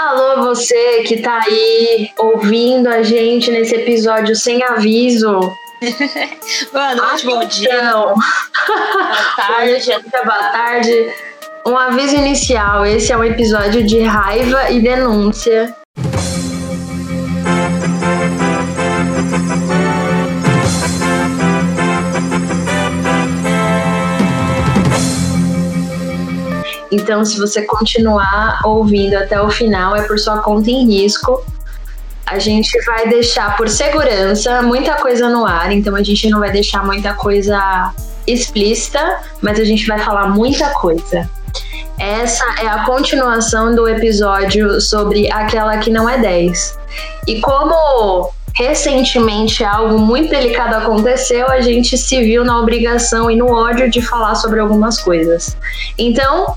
Alô, você que tá aí ouvindo a gente nesse episódio sem aviso. Boa noite, bom dia. Boa tarde. Boa tarde. Um aviso inicial: esse é um episódio de raiva e denúncia. Então, se você continuar ouvindo até o final, é por sua conta em risco. A gente vai deixar por segurança muita coisa no ar, então a gente não vai deixar muita coisa explícita, mas a gente vai falar muita coisa. Essa é a continuação do episódio sobre aquela que não é 10. E como recentemente algo muito delicado aconteceu, a gente se viu na obrigação e no ódio de falar sobre algumas coisas. Então,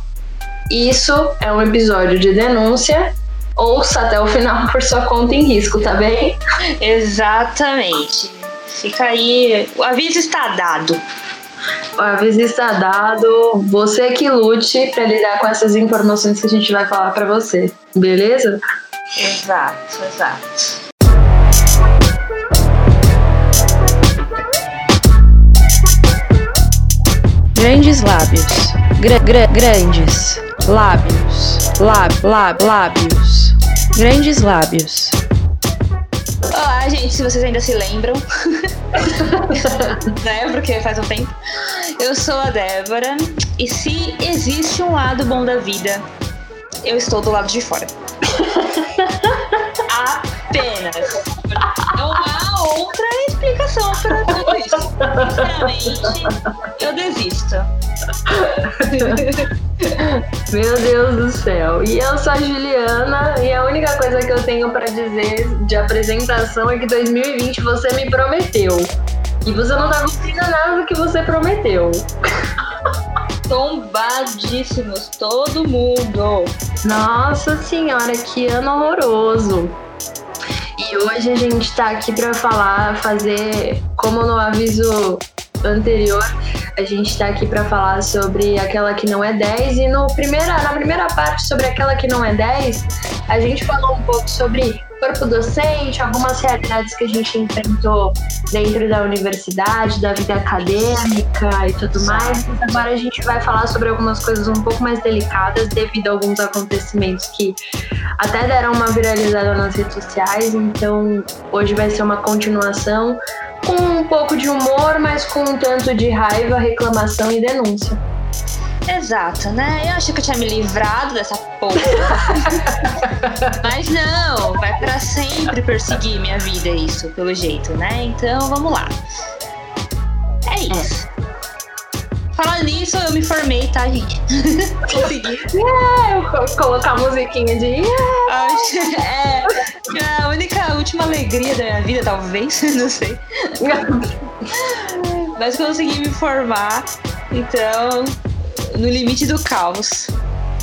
isso é um episódio de denúncia. Ouça até o final por sua conta em risco, tá bem? Exatamente. Fica aí. O aviso está dado. O aviso está dado. Você que lute para lidar com essas informações que a gente vai falar para você. Beleza? Exato, exato. Grandes lábios. Gra gra grandes. Lábios. Lab, lab, lábios. Grandes lábios. Olá, gente, se vocês ainda se lembram. né? Porque faz um tempo. Eu sou a Débora. E se existe um lado bom da vida, eu estou do lado de fora. Apenas. Não há outra explicação para. Sinceramente, eu desisto. Meu Deus do céu. E eu sou a Juliana e a única coisa que eu tenho para dizer de apresentação é que 2020 você me prometeu. E você não tá cumprindo nada do que você prometeu. Tombadíssimos, todo mundo. Nossa senhora, que ano horroroso. E hoje a gente tá aqui para falar, fazer como no aviso anterior, a gente está aqui para falar sobre aquela que não é 10 e no primeira, na primeira parte sobre aquela que não é 10, a gente falou um pouco sobre corpo docente, algumas realidades que a gente enfrentou dentro da universidade, da vida acadêmica e tudo mais. Mas agora a gente vai falar sobre algumas coisas um pouco mais delicadas devido a alguns acontecimentos que até deram uma viralizada nas redes sociais. Então hoje vai ser uma continuação com um pouco de humor, mas com um tanto de raiva, reclamação e denúncia. Exato, né? Eu achei que eu tinha me livrado dessa porra. Mas não, vai para sempre perseguir minha vida isso, pelo jeito, né? Então vamos lá. É isso. Falando nisso, eu me formei, tá, gente? Consegui. Eu colocar a musiquinha de. é, é a única, última alegria da minha vida, talvez, não sei. Mas consegui me formar, então no limite do caos.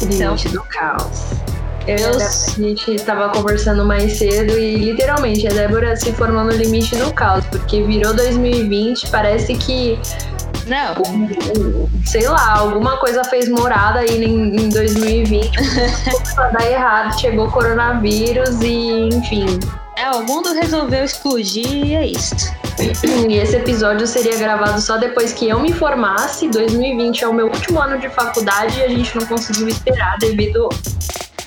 Limite então, do caos. Eu, a gente estava conversando mais cedo e literalmente a Débora se formou no limite do caos, porque virou 2020, parece que. Não. Sei lá, alguma coisa fez morada aí em, em 2020. pra dar errado, chegou o coronavírus e, enfim. É, o mundo resolveu explodir e é isso. E esse episódio seria gravado só depois que eu me formasse. 2020 é o meu último ano de faculdade e a gente não conseguiu esperar devido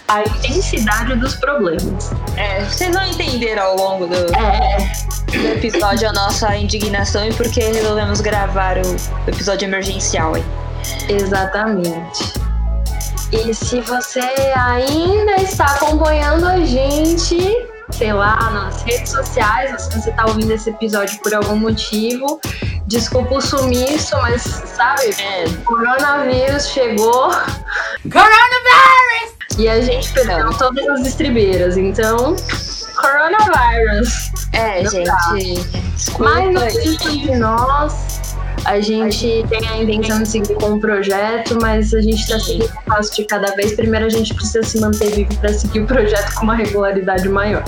à intensidade dos problemas. É, vocês vão entender ao longo do, é. do episódio a nossa indignação e por que resolvemos gravar o episódio emergencial aí. Exatamente. E se você ainda está acompanhando a gente, sei lá, nas redes sociais, se você tá ouvindo esse episódio por algum motivo. Desculpa o sumiço, mas sabe, é. coronavírus chegou. Coronavirus! E a gente perdeu todas as estribeiras, então. Coronavírus. É, Não gente. Mas não de nós. A gente tem a intenção de seguir com o projeto, mas a gente está seguindo com passo de cada vez, primeiro a gente precisa se manter vivo para seguir o projeto com uma regularidade maior.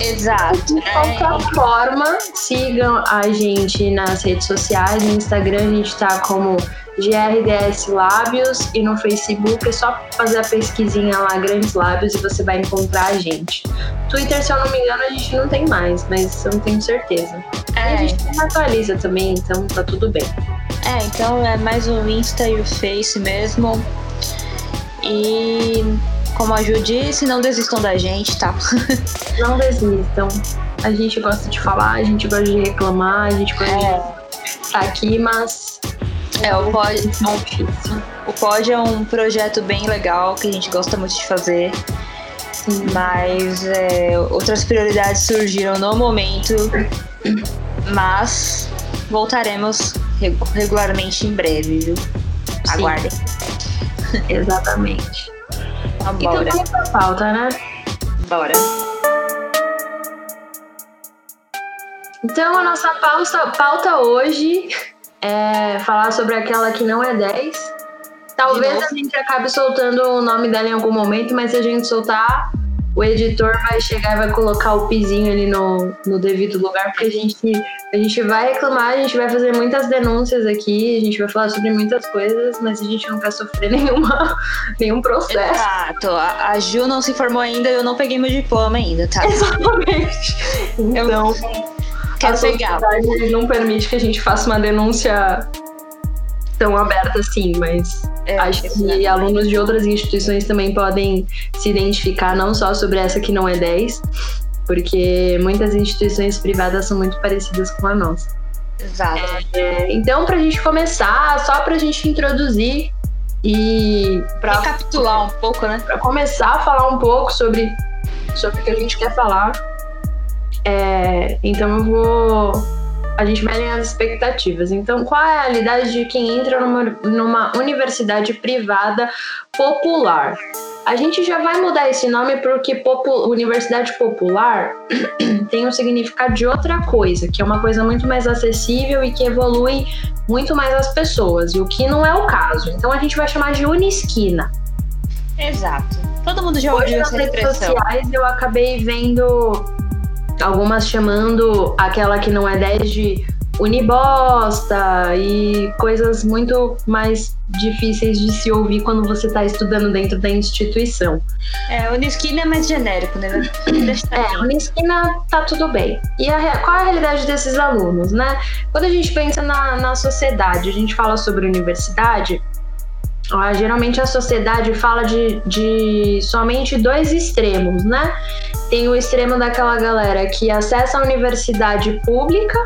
Exato. De qualquer é. forma, sigam a gente nas redes sociais. No Instagram a gente tá como GRDS Lábios e no Facebook é só fazer a pesquisinha lá, Grandes Lábios, e você vai encontrar a gente. Twitter, se eu não me engano, a gente não tem mais, mas eu não tenho certeza. É. E a gente não atualiza também, então tá tudo bem. É, então é mais o Insta e o Face mesmo. E como a Ju disse, não desistam da gente, tá? não desistam. A gente gosta de falar, a gente gosta de reclamar, a gente gosta é. de estar aqui, mas é, o Pod, o Pod é um projeto bem legal que a gente gosta muito de fazer. Sim. Mas é, outras prioridades surgiram no momento. Mas voltaremos regularmente em breve, viu? Sim. Aguardem. Exatamente. Então, bora. Então vamos pra pauta, né? Bora. Então a nossa pauta, pauta hoje é falar sobre aquela que não é 10. Talvez a gente acabe soltando o nome dela em algum momento, mas se a gente soltar, o editor vai chegar e vai colocar o pizinho ali no, no devido lugar, porque a gente, a gente vai reclamar, a gente vai fazer muitas denúncias aqui, a gente vai falar sobre muitas coisas, mas a gente não quer sofrer nenhuma, nenhum processo. Exato. A, a Ju não se formou ainda, eu não peguei meu diploma ainda, tá? Exatamente. Então. Eu Quero a sociedade não permite que a gente faça uma denúncia tão aberta assim, mas é, acho que alunos de outras instituições também podem se identificar não só sobre essa que não é 10, porque muitas instituições privadas são muito parecidas com a nossa. Exato. É, então, para a gente começar, só para a gente introduzir e para recapitular um pouco, né? Para começar a falar um pouco sobre sobre o que a gente quer falar. É, então eu vou. A gente vai alinhar as expectativas. Então, qual é a realidade de quem entra numa, numa universidade privada popular? A gente já vai mudar esse nome porque popu universidade popular tem um significado de outra coisa, que é uma coisa muito mais acessível e que evolui muito mais as pessoas, e o que não é o caso. Então a gente vai chamar de Unisquina. Exato. Todo mundo já ouviu essa expressão. Nas redes sociais eu acabei vendo algumas chamando aquela que não é 10 de unibosta e coisas muito mais difíceis de se ouvir quando você está estudando dentro da instituição. É, Unisquina é mais genérico, né? é, Unisquina tá tudo bem. E a, qual é a realidade desses alunos, né? Quando a gente pensa na, na sociedade, a gente fala sobre universidade, ó, geralmente a sociedade fala de, de somente dois extremos, né? Tem o extremo daquela galera que acessa a universidade pública,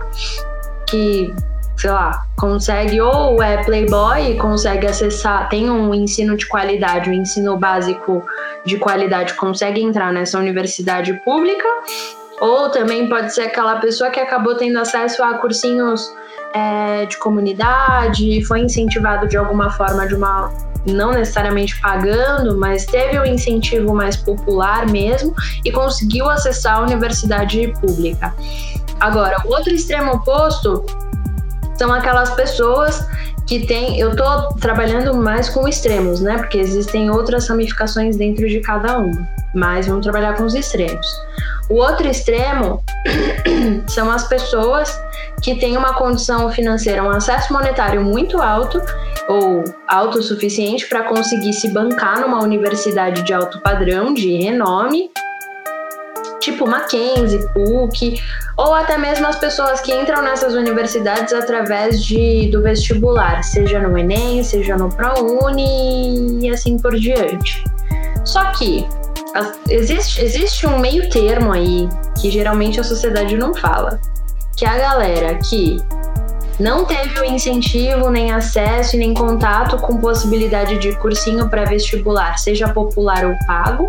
que, sei lá, consegue ou é playboy e consegue acessar, tem um ensino de qualidade, um ensino básico de qualidade, consegue entrar nessa universidade pública, ou também pode ser aquela pessoa que acabou tendo acesso a cursinhos é, de comunidade, foi incentivado de alguma forma de uma não necessariamente pagando, mas teve um incentivo mais popular mesmo e conseguiu acessar a universidade pública. Agora, o outro extremo oposto são aquelas pessoas que têm. Eu estou trabalhando mais com extremos, né? Porque existem outras ramificações dentro de cada uma, mas vamos trabalhar com os extremos. O outro extremo são as pessoas que têm uma condição financeira, um acesso monetário muito alto ou alto o suficiente para conseguir se bancar numa universidade de alto padrão, de renome, tipo Mackenzie, PUC, ou até mesmo as pessoas que entram nessas universidades através de, do vestibular, seja no Enem, seja no ProUni e assim por diante. Só que existe, existe um meio termo aí que geralmente a sociedade não fala, que a galera que não teve o incentivo, nem acesso, nem contato com possibilidade de cursinho pré-vestibular, seja popular ou pago.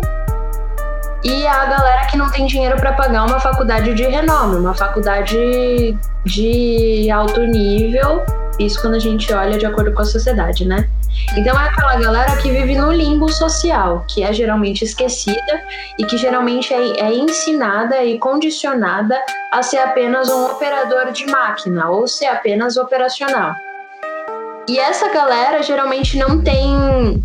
E a galera que não tem dinheiro para pagar uma faculdade de renome, uma faculdade de alto nível, isso quando a gente olha de acordo com a sociedade, né? Então é aquela galera que vive no limbo social, que é geralmente esquecida e que geralmente é, é, ensinada e condicionada a ser apenas um operador de máquina ou ser apenas operacional. E essa galera geralmente não tem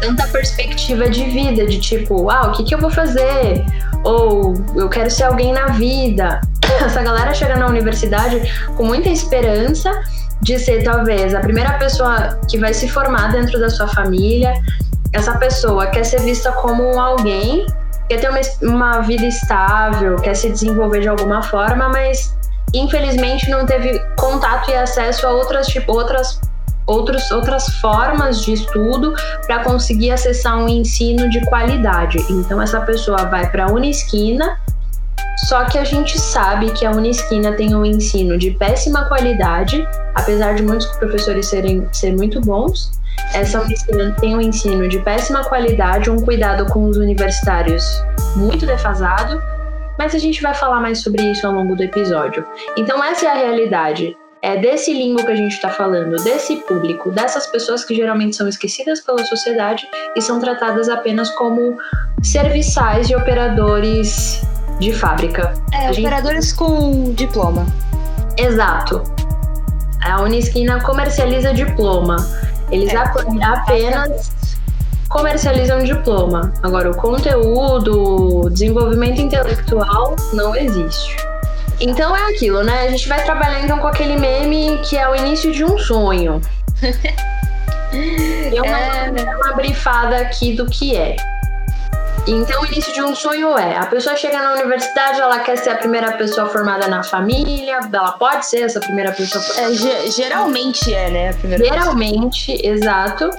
tanta perspectiva de vida, de tipo, ah, o que, que eu vou fazer? Ou eu quero ser alguém na vida. Essa galera chega na universidade com muita esperança de ser talvez a primeira pessoa que vai se formar dentro da sua família. Essa pessoa quer ser vista como alguém, quer ter uma, uma vida estável, quer se desenvolver de alguma forma, mas infelizmente não teve contato e acesso a outras, tipo, outras outros, outras formas de estudo para conseguir acessar um ensino de qualidade. Então, essa pessoa vai para a Unisquina, só que a gente sabe que a Unisquina tem um ensino de péssima qualidade, apesar de muitos professores serem ser muito bons. Essa Unisquina tem um ensino de péssima qualidade, um cuidado com os universitários muito defasado, mas a gente vai falar mais sobre isso ao longo do episódio. Então, essa é a realidade é desse limbo que a gente está falando, desse público, dessas pessoas que geralmente são esquecidas pela sociedade e são tratadas apenas como serviçais e operadores de fábrica. É, gente... operadores com diploma. Exato. A Unisquina comercializa diploma. Eles é, apenas comercializam diploma. Agora, o conteúdo, o desenvolvimento intelectual não existe. Então é aquilo, né? A gente vai trabalhar então com aquele meme que é o início de um sonho. Eu é... uma brifada aqui do que é. Então, o início de um sonho é: a pessoa chega na universidade, ela quer ser a primeira pessoa formada na família, ela pode ser essa primeira pessoa. É, geralmente é, né? geralmente, pessoa. exato.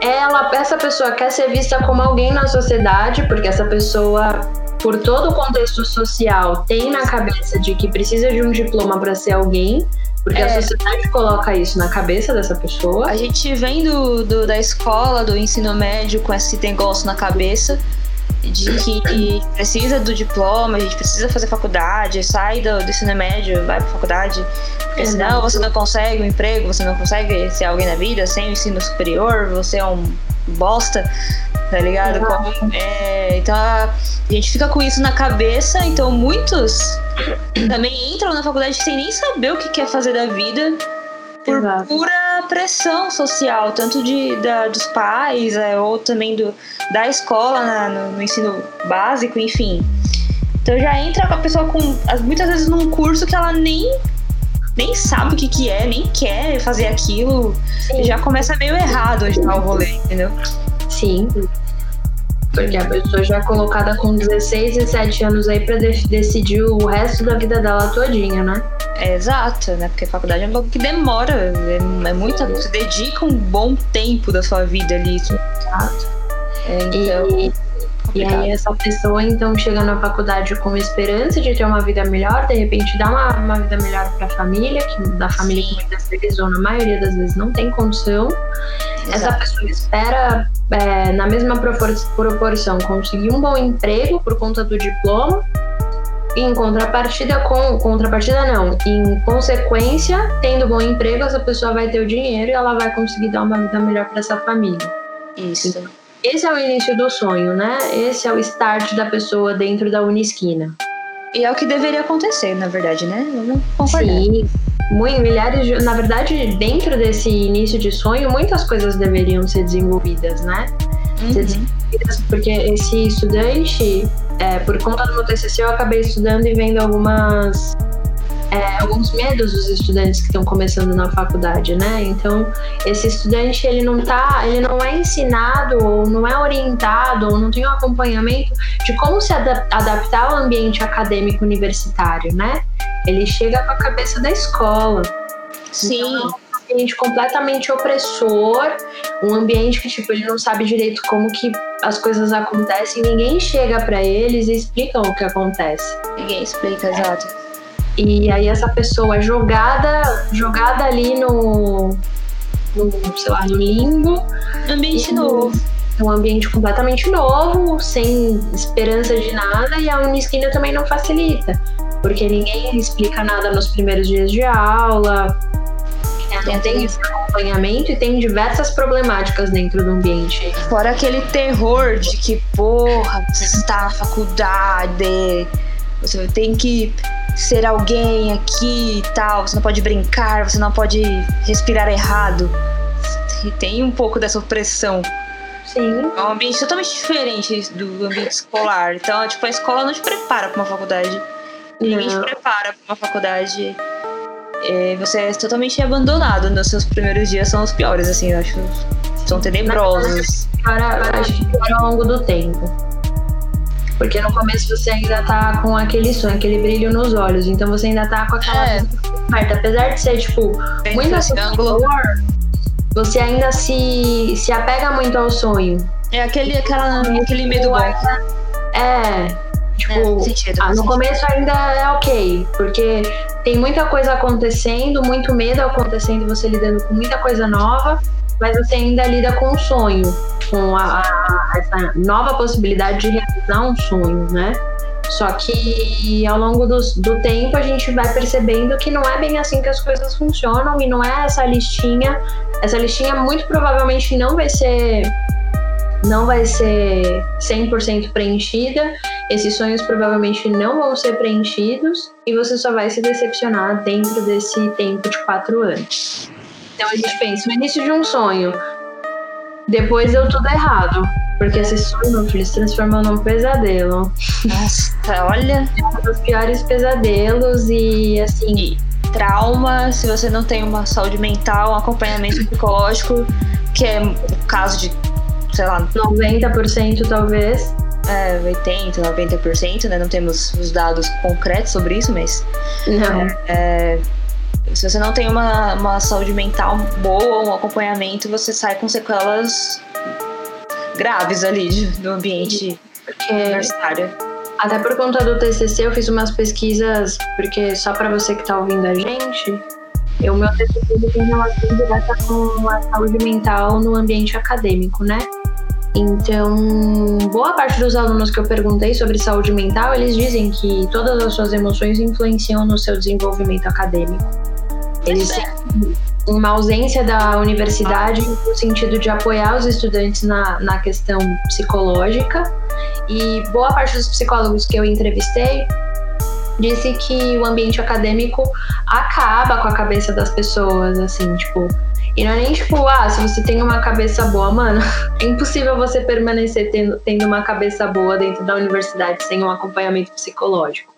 Ela, essa pessoa quer ser vista como alguém na sociedade, porque essa pessoa por todo o contexto social, tem na cabeça de que precisa de um diploma para ser alguém, porque é. a sociedade coloca isso na cabeça dessa pessoa. A gente vem do, do, da escola, do ensino médio, com esse negócio na cabeça de que precisa do diploma, a gente precisa fazer faculdade, sai do, do ensino médio, vai pra faculdade, porque Exato. senão você não consegue um emprego, você não consegue ser alguém na vida sem o ensino superior, você é um bosta tá ligado? Como, é, então a, gente fica com isso na cabeça, então muitos também entram na faculdade sem nem saber o que quer fazer da vida por Exato. pura pressão social, tanto de, da, dos pais é, ou também do, da escola na, no, no, ensino básico, enfim. Então já entra com a pessoa com muitas vezes num curso que ela nem nem sabe o que, que é, nem quer fazer aquilo, Sim. já começa meio errado já o rolê, entendeu? Sim. Porque a pessoa já é colocada com 16, 17 anos aí pra de decidir o resto da vida dela todinha, né? É, exato, né? Porque a faculdade é um que demora, é, é muita. Você dedica um bom tempo da sua vida ali. Exato. É, então. E, e aí essa pessoa então chega na faculdade com esperança de ter uma vida melhor, de repente dá uma, uma vida melhor para a família, que da família que muitas vezes ou na maioria das vezes não tem condição. Exato. Essa pessoa espera é, na mesma proporção conseguir um bom emprego por conta do diploma. Em contrapartida com contrapartida não, em consequência, tendo bom emprego, essa pessoa vai ter o dinheiro e ela vai conseguir dar uma vida melhor para essa família. Isso. Então, esse é o início do sonho, né? Esse é o start da pessoa dentro da Unisquina. E é o que deveria acontecer, na verdade, né? Vamos concordar. Sim. Muito, milhares de, na verdade, dentro desse início de sonho, muitas coisas deveriam ser desenvolvidas, né? Uhum. Ser desenvolvidas porque esse estudante, é, por conta do meu TCC, eu acabei estudando e vendo algumas é, alguns medos dos estudantes que estão começando na faculdade, né? Então, esse estudante ele não tá, ele não é ensinado ou não é orientado ou não tem um acompanhamento de como se adaptar ao ambiente acadêmico universitário, né? Ele chega com a cabeça da escola. Sim. Então, é um ambiente completamente opressor, um ambiente que tipo ele não sabe direito como que as coisas acontecem, ninguém chega para eles e explica o que acontece. Ninguém explica, exato. E aí essa pessoa é jogada, jogada ali no, no sei lá, no limbo. Ambiente e, novo. Um ambiente completamente novo, sem esperança de nada, e a Unisquina também não facilita, porque ninguém explica nada nos primeiros dias de aula, não tem esse acompanhamento e tem diversas problemáticas dentro do ambiente. Fora aquele terror de que, porra, você está na faculdade, você tem que ser alguém aqui e tal, você não pode brincar, você não pode respirar errado. E tem um pouco dessa opressão. Sim. É um ambiente totalmente diferente do ambiente escolar. Então, tipo, a escola não te prepara para uma faculdade. Ninguém te prepara para uma faculdade. É, você é totalmente abandonado. Nos seus primeiros dias são os piores, assim, eu acho. São tenebrosos. Para, pior ao longo do tempo. Porque no começo você ainda tá com aquele sonho, aquele brilho nos olhos. Então você ainda tá com aquela É. aberta. Apesar de ser, tipo, Tem muito assustador, você ainda se, se apega muito ao sonho. É aquele, aquela, aquele medo bom. É. Tipo, É, sentido, ah, no sentido. começo ainda é ok, porque tem muita coisa acontecendo, muito medo acontecendo, você lidando com muita coisa nova, mas você ainda lida com um sonho, com a, a- essa nova possibilidade de realizar um sonho, né? Só que ao longo dos- do tempo a gente vai percebendo que não é bem assim que as coisas funcionam e não é essa listinha. Essa listinha muito provavelmente não vai ser não vai ser 100% preenchida, esses sonhos provavelmente não vão ser preenchidos e você só vai se decepcionar dentro desse tempo de quatro anos. Então a gente pensa, no início de um sonho, depois deu tudo errado, porque esse sonho, meu filho, se transformou num pesadelo. Nossa, olha. Um dos piores pesadelos e assim, Trauma, se você não tem uma saúde mental, um acompanhamento psicológico, que é o caso de, sei lá, 90% talvez. é, 80, 90%, né? Não temos os dados concretos sobre isso, mas Não. Se você não tem uma, uma saúde mental boa, um acompanhamento, você sai com sequelas graves ali do ambiente Porque universitário. Até por conta do TCC, eu fiz umas pesquisas, porque só para você que tá ouvindo a gente, o meu TCC tem relação direta com a saúde mental no ambiente acadêmico, né? Então, boa parte dos alunos que eu perguntei sobre saúde mental, eles dizem que todas as suas emoções influenciam no seu desenvolvimento acadêmico. Eles sentem uma ausência da universidade no sentido de apoiar os estudantes na, na questão psicológica e boa parte dos psicólogos que eu entrevistei disse que o ambiente acadêmico acaba com a cabeça das pessoas, assim, tipo. E não é nem tipo, ah, se você tem uma cabeça boa, mano, é impossível você permanecer tendo, tendo uma cabeça boa dentro da universidade sem um acompanhamento psicológico.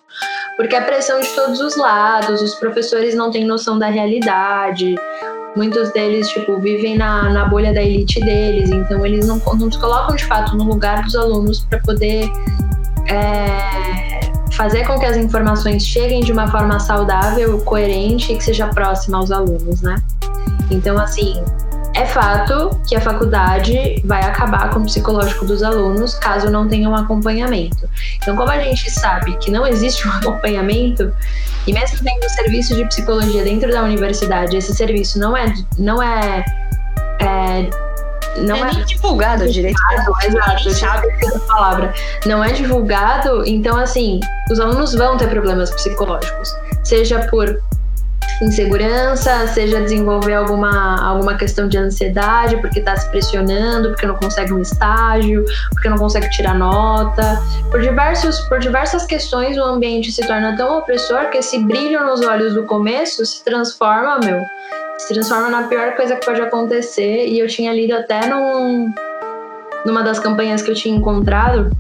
Porque a pressão de todos os lados, os professores não têm noção da realidade, muitos deles, tipo, vivem na, na bolha da elite deles, então eles não, não se colocam de fato no lugar dos alunos para poder é, fazer com que as informações cheguem de uma forma saudável, coerente e que seja próxima aos alunos, né? Então, assim, é fato que a faculdade vai acabar com o psicológico dos alunos caso não tenha um acompanhamento. Então, como a gente sabe que não existe um acompanhamento, e mesmo tendo serviço de psicologia dentro da universidade, esse serviço não é. Não é, é não é é nem divulgado direito. né? Exato, Ninguém eu sabe. tinha esquecido a palavra. Não é divulgado, então assim, os alunos vão ter problemas psicológicos. Seja por insegurança, seja desenvolver alguma, alguma questão de ansiedade, porque está se pressionando, porque não consegue um estágio, porque não consegue tirar nota. Por, diversos, por diversas questões, o ambiente se torna tão opressor que esse brilho nos olhos do começo se transforma, meu, se transforma na pior coisa que pode acontecer. E eu tinha lido até num, numa das campanhas que eu tinha encontrado,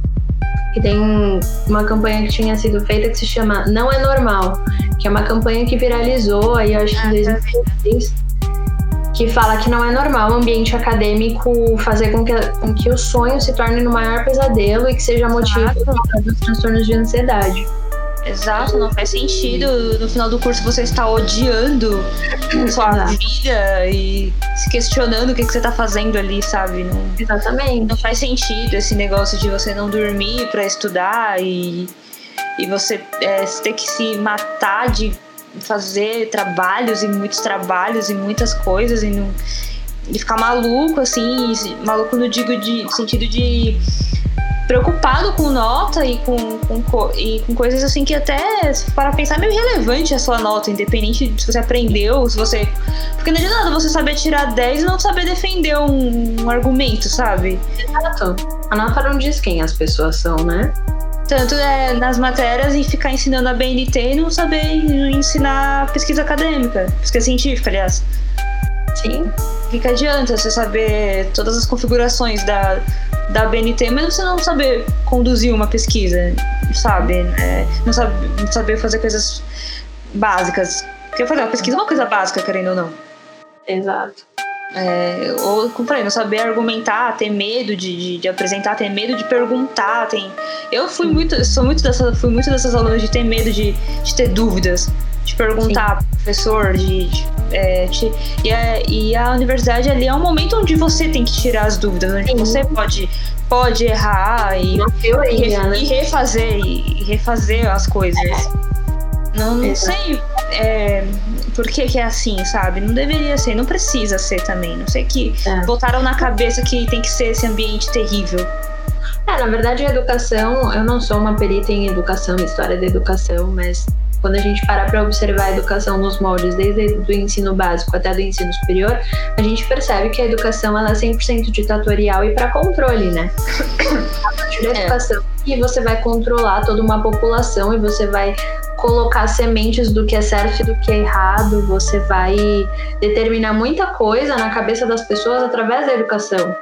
que tem uma campanha que tinha sido feita que se chama Não é Normal, que é uma campanha que viralizou aí, eu acho que em 2016, que fala que não é normal o ambiente acadêmico fazer com que, com que o sonho se torne no maior pesadelo e que seja motivo dos transtornos de ansiedade. Exato, não faz sentido. No final do curso você está odiando sua vida e se questionando o que, que você está fazendo ali, sabe? Não, Exatamente. não faz sentido esse negócio de você não dormir para estudar e, e você é, ter que se matar de fazer trabalhos e muitos trabalhos e muitas coisas e, não, e ficar maluco, assim, maluco no digo de no sentido de preocupado com nota e com, com, co- e com coisas assim que até, para pensar, é meio relevante a sua nota, independente de se você aprendeu, se você. Porque não adianta nada você saber tirar 10 e não saber defender um, um argumento, sabe? Exato. A nota não diz quem as pessoas são, né? Tanto é nas matérias e ficar ensinando a BNT e não saber ensinar pesquisa acadêmica, pesquisa científica, aliás. Sim. O que, que adianta você saber todas as configurações da, da BNT, mas você não saber conduzir uma pesquisa, sabe? É, não, sabe, saber fazer coisas básicas. Porque fazer uma pesquisa é uma coisa básica, querendo ou não. Exato. É, ou, como falei, não saber argumentar, ter medo de, de, de, apresentar, ter medo de perguntar. Tem... Eu fui muito, sou muito dessa, fui muito dessas alunas de ter medo de, de ter dúvidas, de perguntar pro professor, de, de é, e, a, e a universidade ali é um momento onde você tem que tirar as dúvidas, onde Sim. você pode, pode errar e, teoria, e, né? e refazer e refazer as coisas. Não, não sei é, por que, que, é assim, sabe? Não deveria ser, não precisa ser também. Não sei que é. botaram na cabeça que tem que ser esse ambiente terrível. É, na verdade, a educação, eu não sou uma perita em educação, história da educação, mas quando a gente parar para observar a educação nos moldes, desde o ensino básico até do ensino superior, a gente percebe que a educação ela é 100% ditatorial e para controle, né? a partir da é. educação e você vai controlar toda uma população e você vai colocar sementes do que é certo e do que é errado, você vai determinar muita coisa na cabeça das pessoas através da educação.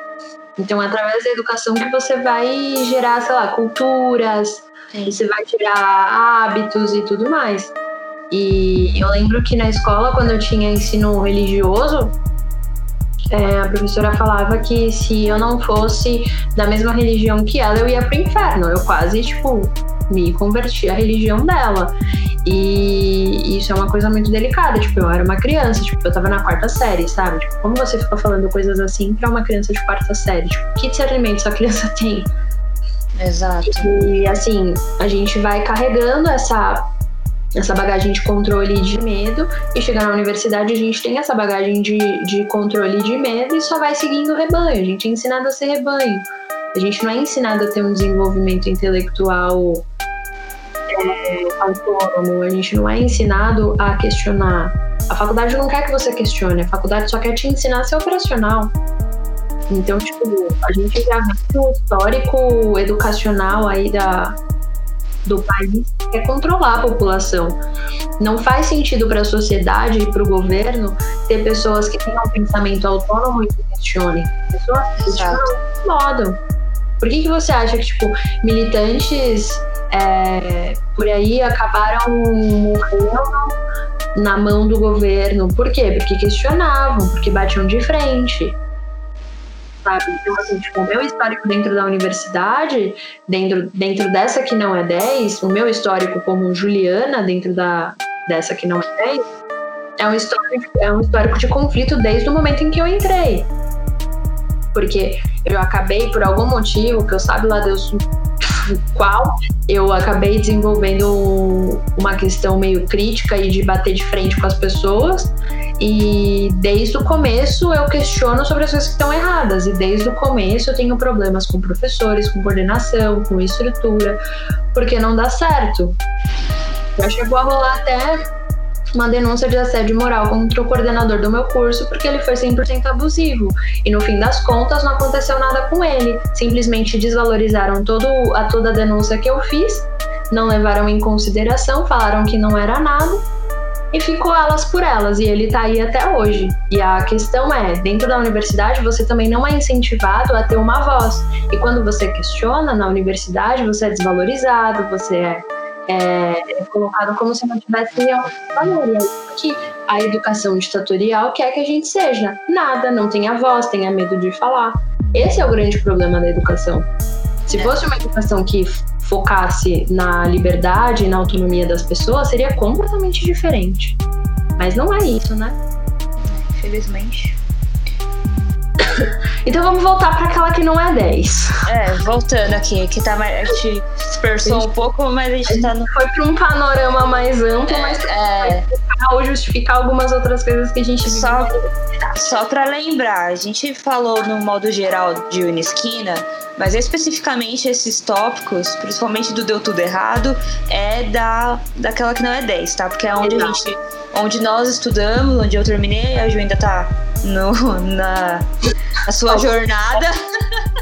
Então, é através da educação que você vai gerar, sei lá, culturas, Sim. você vai tirar hábitos e tudo mais. E eu lembro que na escola, quando eu tinha ensino religioso, é, a professora falava que se eu não fosse da mesma religião que ela, eu ia pro inferno. Eu quase, tipo, me converti à religião dela. E isso é uma coisa muito delicada. Tipo, eu era uma criança, tipo, eu tava na quarta série, sabe? Tipo, como você fica falando coisas assim pra uma criança de quarta série? Tipo, que discernimento essa criança tem? Exato. E assim, a gente vai carregando essa essa bagagem de controle de medo, e chegar na universidade a gente tem essa bagagem de, de controle de medo e só vai seguindo o rebanho. A gente é ensinado a ser rebanho. A gente não é ensinado a ter um desenvolvimento intelectual é, autônomo, a gente não é ensinado a questionar. A faculdade não quer que você questione, a faculdade só quer te ensinar a ser operacional. Então, tipo, a gente já vê o histórico educacional aí da, do país é controlar a população. Não faz sentido para a sociedade e para o governo ter pessoas que tenham um pensamento autônomo e que questionem. Pessoas que questionam modo. Por que, que você acha que, tipo, militantes é, por aí acabaram morrendo na mão do governo? Por quê? Porque questionavam, porque batiam de frente sabe? Então, assim, tipo, o meu histórico dentro da universidade, dentro, dentro dessa que não é 10, o meu histórico como Juliana dentro da, dessa que não é 10, é um, histórico, é um histórico de conflito desde o momento em que eu entrei. Porque eu acabei, por algum motivo, que eu sabe lá Deus qual, eu acabei desenvolvendo uma questão meio crítica e de bater de frente com as pessoas. E desde o começo eu questiono sobre as coisas que estão erradas. E desde o começo eu tenho problemas com professores, com coordenação, com estrutura, porque não dá certo. Já chegou a rolar até uma denúncia de assédio moral contra o coordenador do meu curso porque ele foi 100% abusivo. E no fim das contas não aconteceu nada com ele. Simplesmente desvalorizaram todo, a toda a denúncia que eu fiz, não levaram em consideração, falaram que não era nada e ficou elas por elas. E ele tá aí até hoje. E a questão é: dentro da universidade você também não é incentivado a ter uma voz. E quando você questiona na universidade, você é desvalorizado, você é é, é colocado como se não tivesse nenhum valor. É que a educação ditatorial quer que a gente seja nada, não tenha voz, tenha medo de falar. Esse é o grande problema da educação. Se fosse uma educação que focasse na liberdade e na autonomia das pessoas, seria completamente diferente. Mas não é isso, né? Infelizmente. Então vamos voltar para aquela que não é 10. É, voltando aqui, que tá mais, a gente dispersou um pouco, mas a gente, tá no... Foi para um panorama mais amplo, é, mas é... ou justificar algumas outras coisas que a gente Só, só para lembrar, a gente falou no modo geral de Unisquina, mas especificamente esses tópicos, principalmente do Deu Tudo Errado, é da, daquela que não é 10, tá? Porque é onde Exato. a gente. Onde nós estudamos, onde eu terminei, a Ju ainda tá no, na, na sua jornada.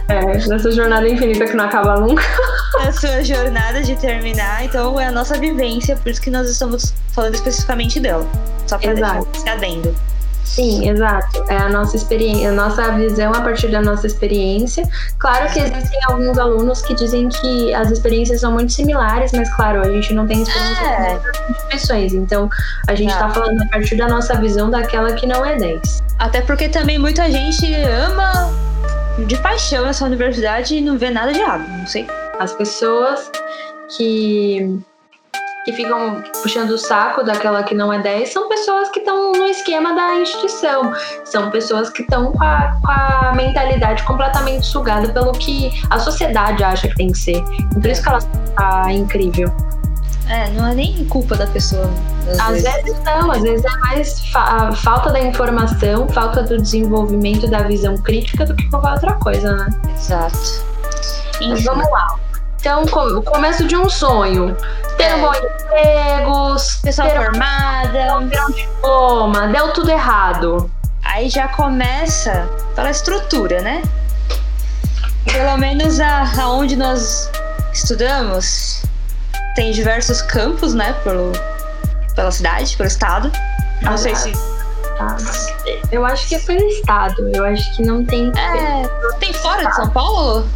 É, nessa jornada infinita que não acaba nunca. Na sua jornada de terminar, então é a nossa vivência, por isso que nós estamos falando especificamente dela. Só pra Exato. deixar adendo. Sim, exato. É a nossa experiência, a nossa visão a partir da nossa experiência. Claro que existem alguns alunos que dizem que as experiências são muito similares, mas claro, a gente não tem experiência É. com instituições. Então, a gente Tá. está falando a partir da nossa visão daquela que não é 10. Até porque também muita gente ama de paixão essa universidade e não vê nada de errado. Não sei. As pessoas que que ficam puxando o saco daquela que não é 10 são pessoas que estão no esquema da instituição. São pessoas que estão com a, com a mentalidade completamente sugada pelo que a sociedade acha que tem que ser. E por isso que ela tá incrível. É, não é nem culpa da pessoa. Às, Às vezes. vezes não, às vezes é mais fa- falta da informação, falta do desenvolvimento da visão crítica do que qualquer outra coisa, né? Exato. Enfim. vamos lá. Então, o começo de um sonho. Ter É. um bom emprego, Pessoa ter um formada. ter um diploma, deu tudo errado. Aí já começa pela estrutura, né? Pelo menos a, aonde nós estudamos, tem diversos campos, né? Pelo, pela cidade, pelo estado. Não Ah, sei se. Tá? Eu acho que é pelo estado. Eu acho que não tem. É, tem fora de São Paulo?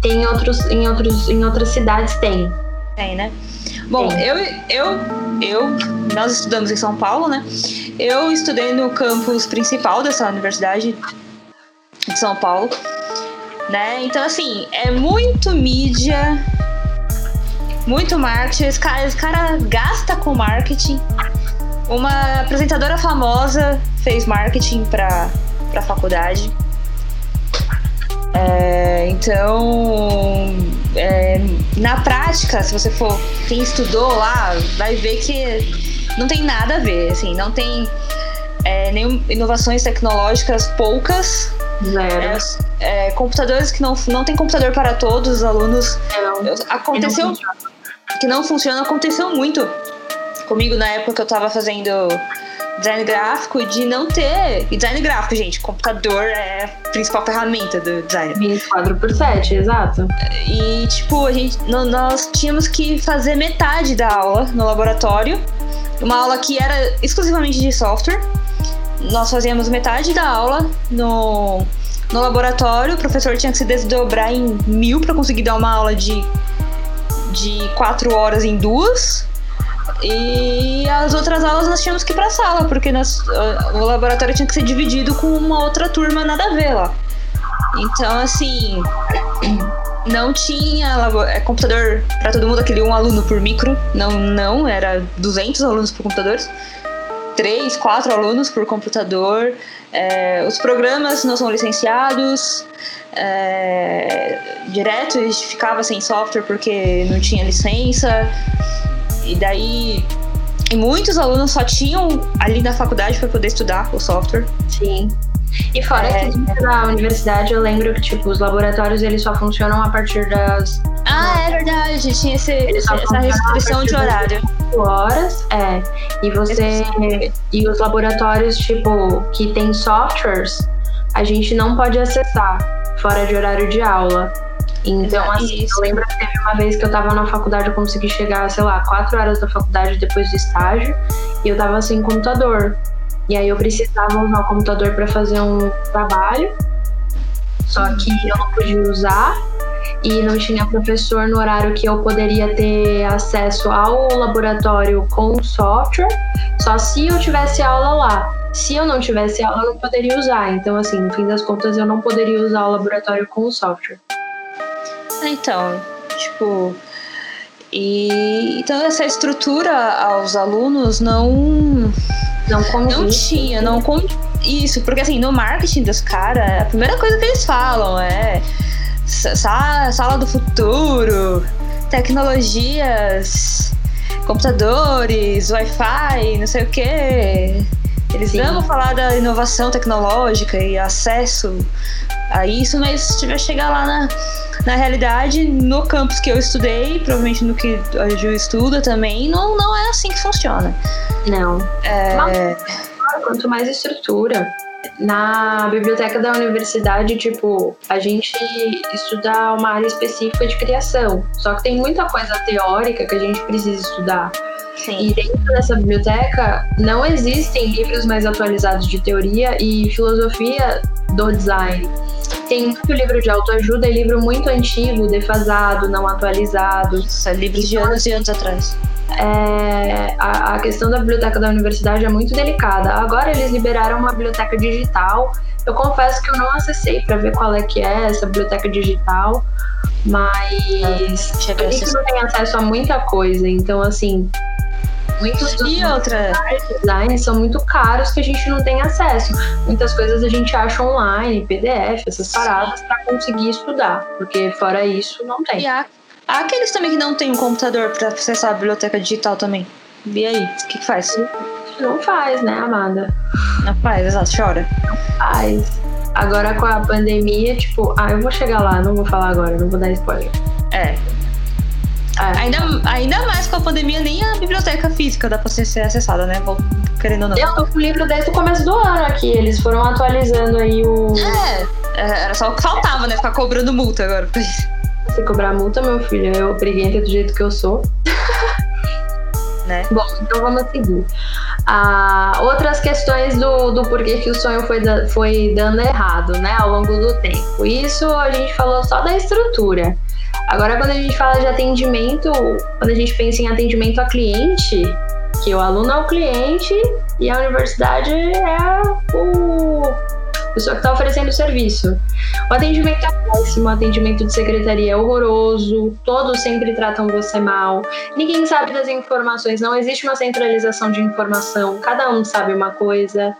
Tem outros, em, outros, em outras cidades tem. Tem, né? Bom, Tem. eu, eu, eu, nós estudamos em São Paulo, né? Eu estudei no campus principal dessa universidade de São Paulo, né? Então, assim, é muito mídia, muito marketing. Esse cara, esse cara gasta com marketing. Uma apresentadora famosa fez marketing para a faculdade. É, então, é, na prática, se você for quem estudou lá, vai ver que não tem nada a ver, assim, não tem é, nenhum inovações tecnológicas poucas, Zero. é, é, computadores que não não tem computador para todos os alunos. Não. Eu- aconteceu Não funciona. que não funciona, aconteceu muito comigo na época que eu tava fazendo design gráfico de não ter. E design gráfico, gente, computador é a principal ferramenta do design. 24 por 7, exato. E, tipo, a gente, nós tínhamos que fazer metade da aula no laboratório. Uma aula que era exclusivamente de software. Nós fazíamos metade da aula no, no laboratório. O professor tinha que se desdobrar em mil para conseguir dar uma aula de, de quatro horas em duas. E as outras aulas nós tínhamos que ir pra sala, porque nós, o laboratório tinha que ser dividido com uma outra turma nada a ver lá. Então, assim, não tinha é, computador para todo mundo, aquele um aluno por micro. Não, não, era 200 alunos por computador. Três, quatro alunos por computador. É, os programas não são licenciados. É, direto a gente ficava sem software porque não tinha licença. E daí. E muitos alunos só tinham ali na faculdade para poder estudar o software. Sim. E fora É. que da universidade eu lembro que, tipo, os laboratórios eles só funcionam a partir das Ah, é verdade, tinha esse- essa restrição de horário. 8 horas, é. E você. E os laboratórios, tipo, que tem softwares, a gente não pode acessar fora de horário de aula. Então, assim, isso. eu lembro que teve uma vez que eu tava na faculdade, eu consegui chegar, sei lá, 4 horas da faculdade depois do estágio, e eu tava sem computador. E aí eu precisava usar o computador para fazer um trabalho, só que eu não podia usar e não tinha professor no horário que eu poderia ter acesso ao laboratório com o software, só se eu tivesse aula lá. Se eu não tivesse aula, eu não poderia usar. Então, assim, no fim das contas, eu não poderia usar o laboratório com o software. Então, tipo. E então essa estrutura aos alunos não Não não condiz. tinha, não com isso, porque assim, no marketing dos caras, a primeira coisa que eles falam é sa- sa- sala do futuro, tecnologias, computadores, Wi-Fi, não sei o quê. Eles Sim. amam falar da inovação tecnológica e acesso a isso, mas se tiver chegar lá na, na realidade, no campus que eu estudei, provavelmente no que a Ju estuda também, não, não é assim que funciona. Não. É, Quanto mais estrutura. Na biblioteca da universidade, tipo, a gente estuda uma área específica de criação. Só que tem muita coisa teórica que a gente precisa estudar. Sim. E dentro dessa biblioteca não existem livros mais atualizados de teoria e filosofia do design. Tem muito livro de autoajuda e livro muito antigo, defasado, não atualizado. Isso, é livros de anos e anos atrás. É, a, a questão da biblioteca da universidade é muito delicada. Agora eles liberaram uma biblioteca digital. Eu confesso que eu não acessei para ver qual é que é essa biblioteca digital, mas a gente não tem acesso a muita coisa. Então, assim, muitos dos E outra, designs são muito caros que a gente não tem acesso. Muitas coisas a gente acha online, PDF, essas paradas, para conseguir estudar, porque fora isso não tem. e há, há aqueles também que não tem um computador pra acessar a biblioteca digital também. E aí, o que, que faz? Não faz, né, Amada? Não faz, exato, chora. Faz. Agora com a pandemia, tipo, ah, eu vou chegar lá, não vou falar agora, não vou dar spoiler. É. É. Ainda, ainda mais com a pandemia, nem a biblioteca física dá pra ser, ser acessada, né? Vou, querendo ou não. Eu tô com o livro desde o começo do ano aqui. Eles foram atualizando aí o. É, é, era só o que faltava, né? Ficar cobrando multa agora. Se cobrar multa, meu filho, eu briguenta do jeito que eu sou. Né? Bom, então vamos seguir. Ah, outras questões do, do porquê que o sonho foi, da- foi dando errado, né, ao longo do tempo. Isso a gente falou só da estrutura. Agora, quando a gente fala de atendimento, quando a gente pensa em atendimento a cliente, que o aluno é o cliente e a universidade é o pessoa que está oferecendo o serviço. O atendimento é péssimo, o atendimento de secretaria é horroroso, todos sempre tratam você mal, ninguém sabe das informações, não existe uma centralização de informação, cada um sabe uma coisa.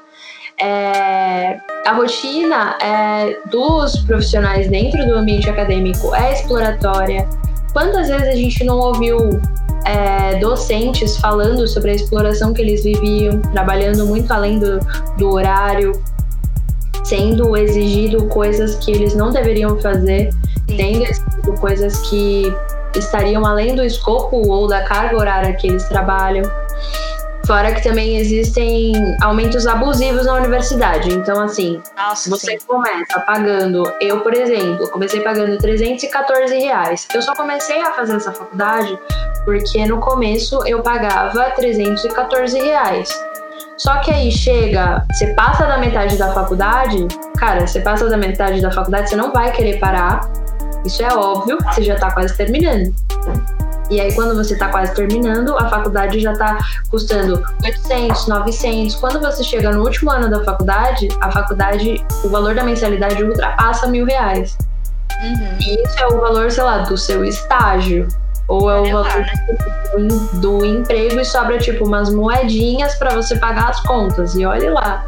É, a rotina é, dos profissionais dentro do ambiente acadêmico é exploratória. Quantas vezes a gente não ouviu é, docentes falando sobre a exploração que eles viviam, trabalhando muito além do, do horário, sendo exigido coisas que eles não deveriam fazer, tendo exigido coisas que estariam além do escopo ou da carga horária que eles trabalham. Fora que também existem aumentos abusivos na universidade. Então, assim, Nossa, você sim. começa pagando. Eu, por exemplo, comecei pagando 314 reais. Eu só comecei a fazer essa faculdade porque no começo eu pagava 314 reais. Só que aí chega, você passa da metade da faculdade, cara, você passa da metade da faculdade, você não vai querer parar. Isso é óbvio, você já tá quase terminando. E aí, quando você tá quase terminando, a faculdade já tá custando 800, 900. Quando você chega no último ano da faculdade, a faculdade, o valor da mensalidade ultrapassa mil reais. Uhum. E isso é o valor, sei lá, do seu estágio. Ou é o lá, valor do, do emprego e sobra, tipo, umas moedinhas para você pagar as contas. E olhe lá.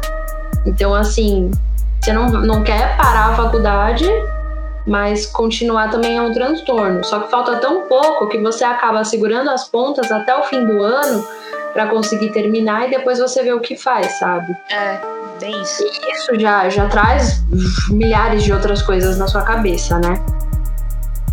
Então, assim, você não, não quer parar a faculdade, mas continuar também é um transtorno. Só que falta tão pouco que você acaba segurando as pontas até o fim do ano para conseguir terminar e depois você vê o que faz, sabe? É, bem isso. E isso já, já traz milhares de outras coisas na sua cabeça, né?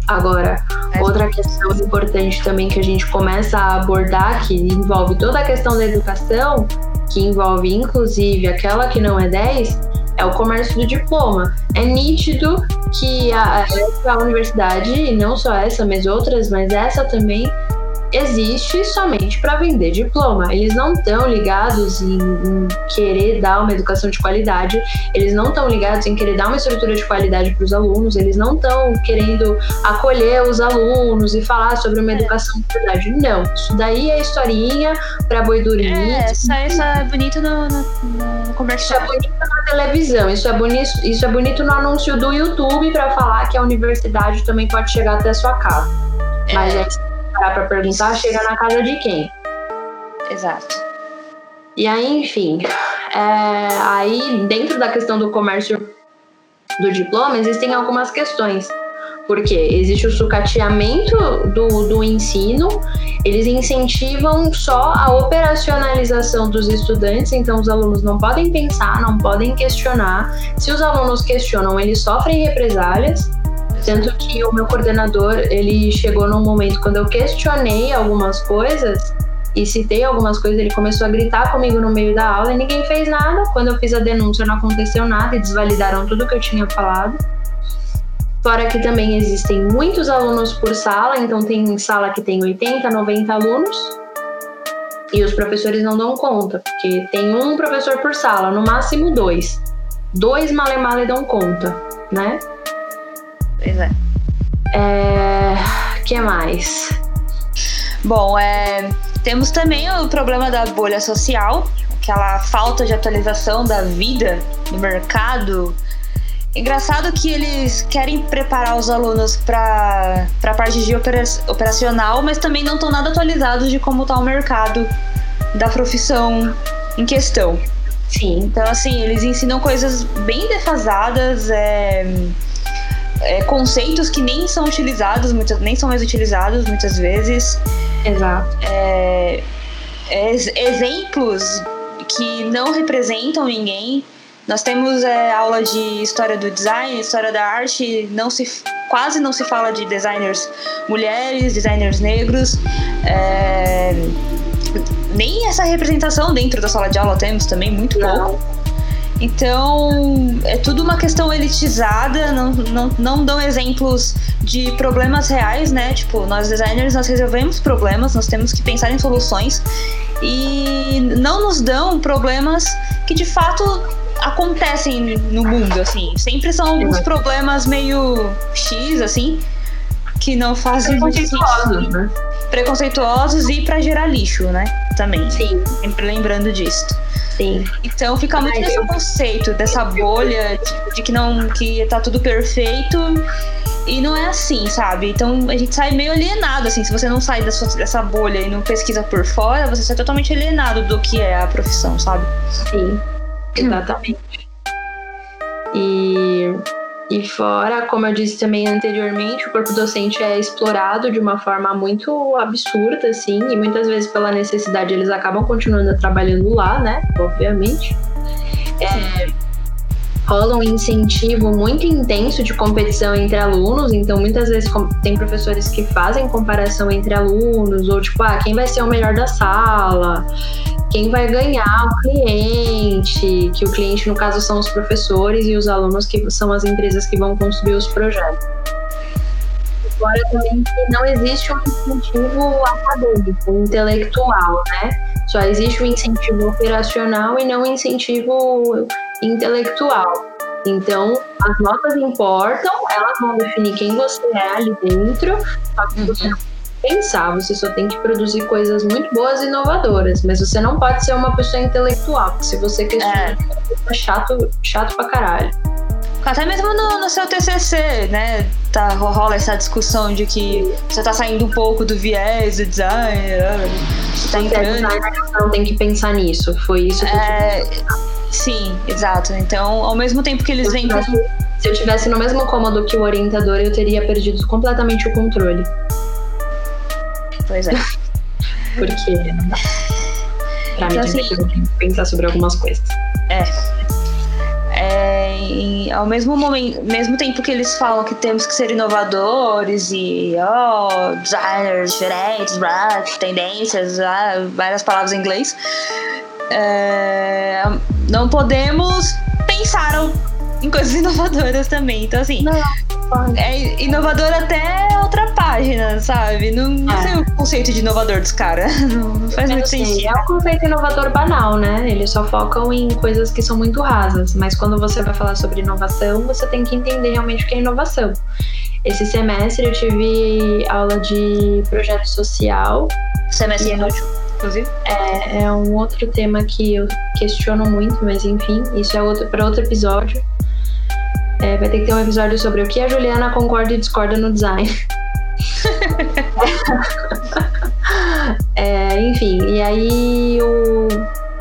Agora, É. outra questão importante também que a gente começa a abordar, que envolve toda a questão da educação, que envolve inclusive aquela que não é 10, é o comércio do diploma. É nítido que a, universidade, e não só essa, mas outras, mas essa também, existe somente para vender diploma. Eles não estão ligados em, em querer dar uma educação de qualidade, eles não estão ligados em querer dar uma estrutura de qualidade para os alunos, eles não estão querendo acolher os alunos e falar sobre uma educação de qualidade. Não, isso daí é historinha para boi dormir. É, isso, é bonito no, no, no Isso é comercial. bonito na televisão, isso é bonito, isso é bonito no anúncio do YouTube para falar que a universidade também pode chegar até a sua casa. Mas É. se parar para perguntar, chega na casa de quem? Exato. E aí, enfim, é, aí dentro da questão do comércio do diploma, existem algumas questões. Porque existe o sucateamento do, do ensino, eles incentivam só a operacionalização dos estudantes, então os alunos não podem pensar, não podem questionar. Se os alunos questionam, eles sofrem represálias. Tanto que o meu coordenador, ele chegou num momento quando eu questionei algumas coisas e citei algumas coisas, ele começou a gritar comigo no meio da aula e ninguém fez nada. Quando eu fiz a denúncia, não aconteceu nada e desvalidaram tudo que eu tinha falado. Fora que também existem muitos alunos por sala, então tem sala que tem 80, 90 alunos. E os professores não dão conta, porque tem um professor por sala, no máximo dois. Dois male male dão conta, né? Pois é. É. que mais? Bom, é, temos também o problema da bolha social, aquela falta de atualização da vida no mercado. Engraçado que eles querem preparar os alunos para a parte de opera operacional, mas também não estão nada atualizados de como está o mercado da profissão em questão. Sim. Então, assim, eles ensinam coisas bem defasadas, é, é, conceitos que nem são utilizados, muitas, nem são mais utilizados muitas vezes. Exato. É, é, exemplos que não representam ninguém. Nós temos é, aula de história do design, história da arte, não se, quase não se fala de designers mulheres, designers negros. É, nem essa representação dentro da sala de aula temos também, muito Não. pouco. Então, é tudo uma questão elitizada, não, não, não dão exemplos de problemas reais, né? Tipo, nós designers, nós resolvemos problemas, nós temos que pensar em soluções e não nos dão problemas que de fato acontecem no mundo, assim. Sempre são alguns Exato. problemas meio X, assim, que não fazem. Preconceituosos, né? Preconceituosos e pra gerar lixo, né? Também. Sim, Sempre lembrando disso. Sim. Então fica muito Ai, nesse eu- conceito dessa bolha de, de que não que tá tudo perfeito e não é assim, sabe? Então a gente sai meio alienado assim, se você não sai dessa, dessa bolha e não pesquisa por fora, você sai totalmente alienado do que é a profissão, sabe? Sim, exatamente. E, e fora, como eu disse também anteriormente, o corpo docente é explorado de uma forma muito absurda, assim, e muitas vezes pela necessidade eles acabam continuando trabalhando lá, né? Obviamente. É, rola um incentivo muito intenso de competição entre alunos, então muitas vezes tem professores que fazem comparação entre alunos, ou tipo, ah, quem vai ser o melhor da sala, quem vai ganhar o cliente, que o cliente no caso são os professores e os alunos que são as empresas que vão construir os projetos. Fora também que não existe um incentivo acadêmico, intelectual, né? Só existe o incentivo operacional e não o incentivo intelectual. Então, as notas importam, elas vão definir quem você é ali dentro, só que você não tem que pensar, você só tem que produzir coisas muito boas e inovadoras, mas você não pode ser uma pessoa intelectual, porque se você questiona, é chato, chato pra caralho. Até mesmo no, no seu TCC, né? Tá, rola essa discussão de que você tá saindo um pouco do viés do design, né? você tá é entrando. não tem que pensar nisso. Foi isso que eu É, sim, exato. Então, ao mesmo tempo que eles vêm com Se eu tivesse no mesmo cômodo que o orientador, eu teria perdido completamente o controle. Pois é. Porque pra mim Então, tem assim- que- pensar sobre algumas coisas. É, em- ao mesmo momento, mesmo tempo que eles falam que temos que ser inovadores e oh, designers diferentes, blá, tendências, blá, várias palavras em inglês, é, não podemos pensar em coisas inovadoras também. Então, assim, é inovador até outra página, sabe? Não, não É. sei o conceito de inovador dos caras. Não, não faz muito Assim, sentido. é um conceito inovador banal, né? Eles só focam em coisas que são muito rasas. Mas quando você vai falar sobre inovação, você tem que entender realmente o que é inovação. Esse semestre eu tive aula de projeto social. Semestre é- inútil, inclusive. É, é um outro tema que eu questiono muito, mas enfim, isso é outro para outro episódio. É, vai ter que ter um episódio sobre o que a Juliana concorda e discorda no design. É, enfim, e aí o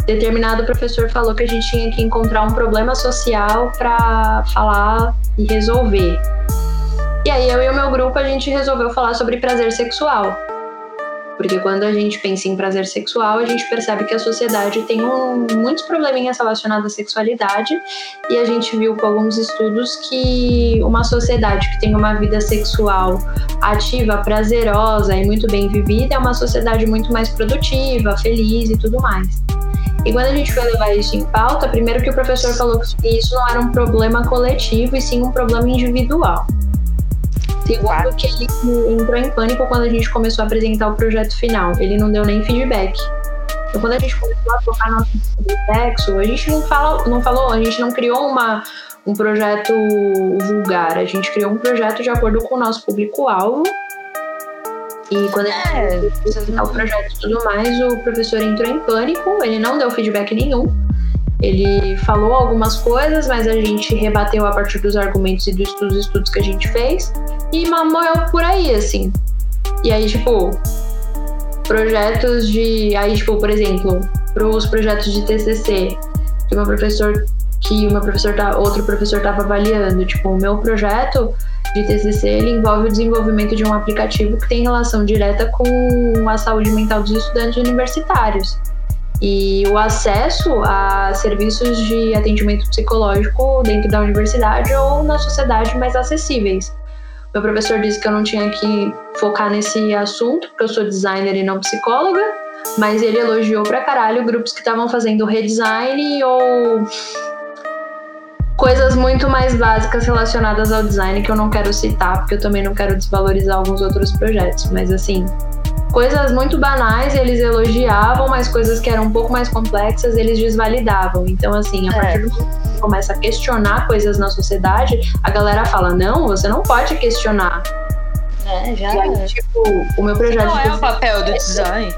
determinado professor falou que a gente tinha que encontrar um problema social para falar e resolver. E aí eu e o meu grupo a gente resolveu falar sobre prazer sexual. Porque quando a gente pensa em prazer sexual, a gente percebe que a sociedade tem um- muitos probleminhas relacionados à sexualidade, e a gente viu com alguns estudos que uma sociedade que tem uma vida sexual ativa, prazerosa e muito bem vivida é uma sociedade muito mais produtiva, feliz e tudo mais. E quando a gente foi levar isso em pauta, primeiro que o professor falou que isso não era um problema coletivo e sim um problema individual. Segundo que ele entrou em pânico quando a gente começou a apresentar o projeto final. Ele não deu nem feedback. Então, quando a gente começou a tocar nosso sexo, a gente não, fala, não falou, a gente não criou uma, um projeto vulgar, a gente criou um projeto de acordo com o nosso público-alvo. E quando É, a gente vocês o projeto e tudo mais, o professor entrou em pânico, ele não deu feedback nenhum. Ele falou algumas coisas, mas a gente rebateu a partir dos argumentos e dos estudos, que a gente fez e morreu por aí, assim. E aí, tipo, projetos de. Aí, tipo, por exemplo, para os projetos de TCC, que uma professor que uma professor tá, outro professor estava avaliando, tipo, o meu projeto de TCC ele envolve o desenvolvimento de um aplicativo que tem relação direta com a saúde mental dos estudantes universitários e o acesso a serviços de atendimento psicológico dentro da universidade ou na sociedade mais acessíveis. Meu professor disse que eu não tinha que focar nesse assunto, porque eu sou designer e não psicóloga, mas ele elogiou pra caralho grupos que estavam fazendo redesign ou coisas muito mais básicas relacionadas ao design que eu não quero citar, porque eu também não quero desvalorizar alguns outros projetos, mas assim, coisas muito banais eles elogiavam, mas coisas que eram um pouco mais complexas eles desvalidavam. Então, assim, a É. partir do momento que você começa a questionar coisas na sociedade, a galera fala: não, você não pode questionar. É, já. E aí, tipo, o meu projeto Não é o papel do design.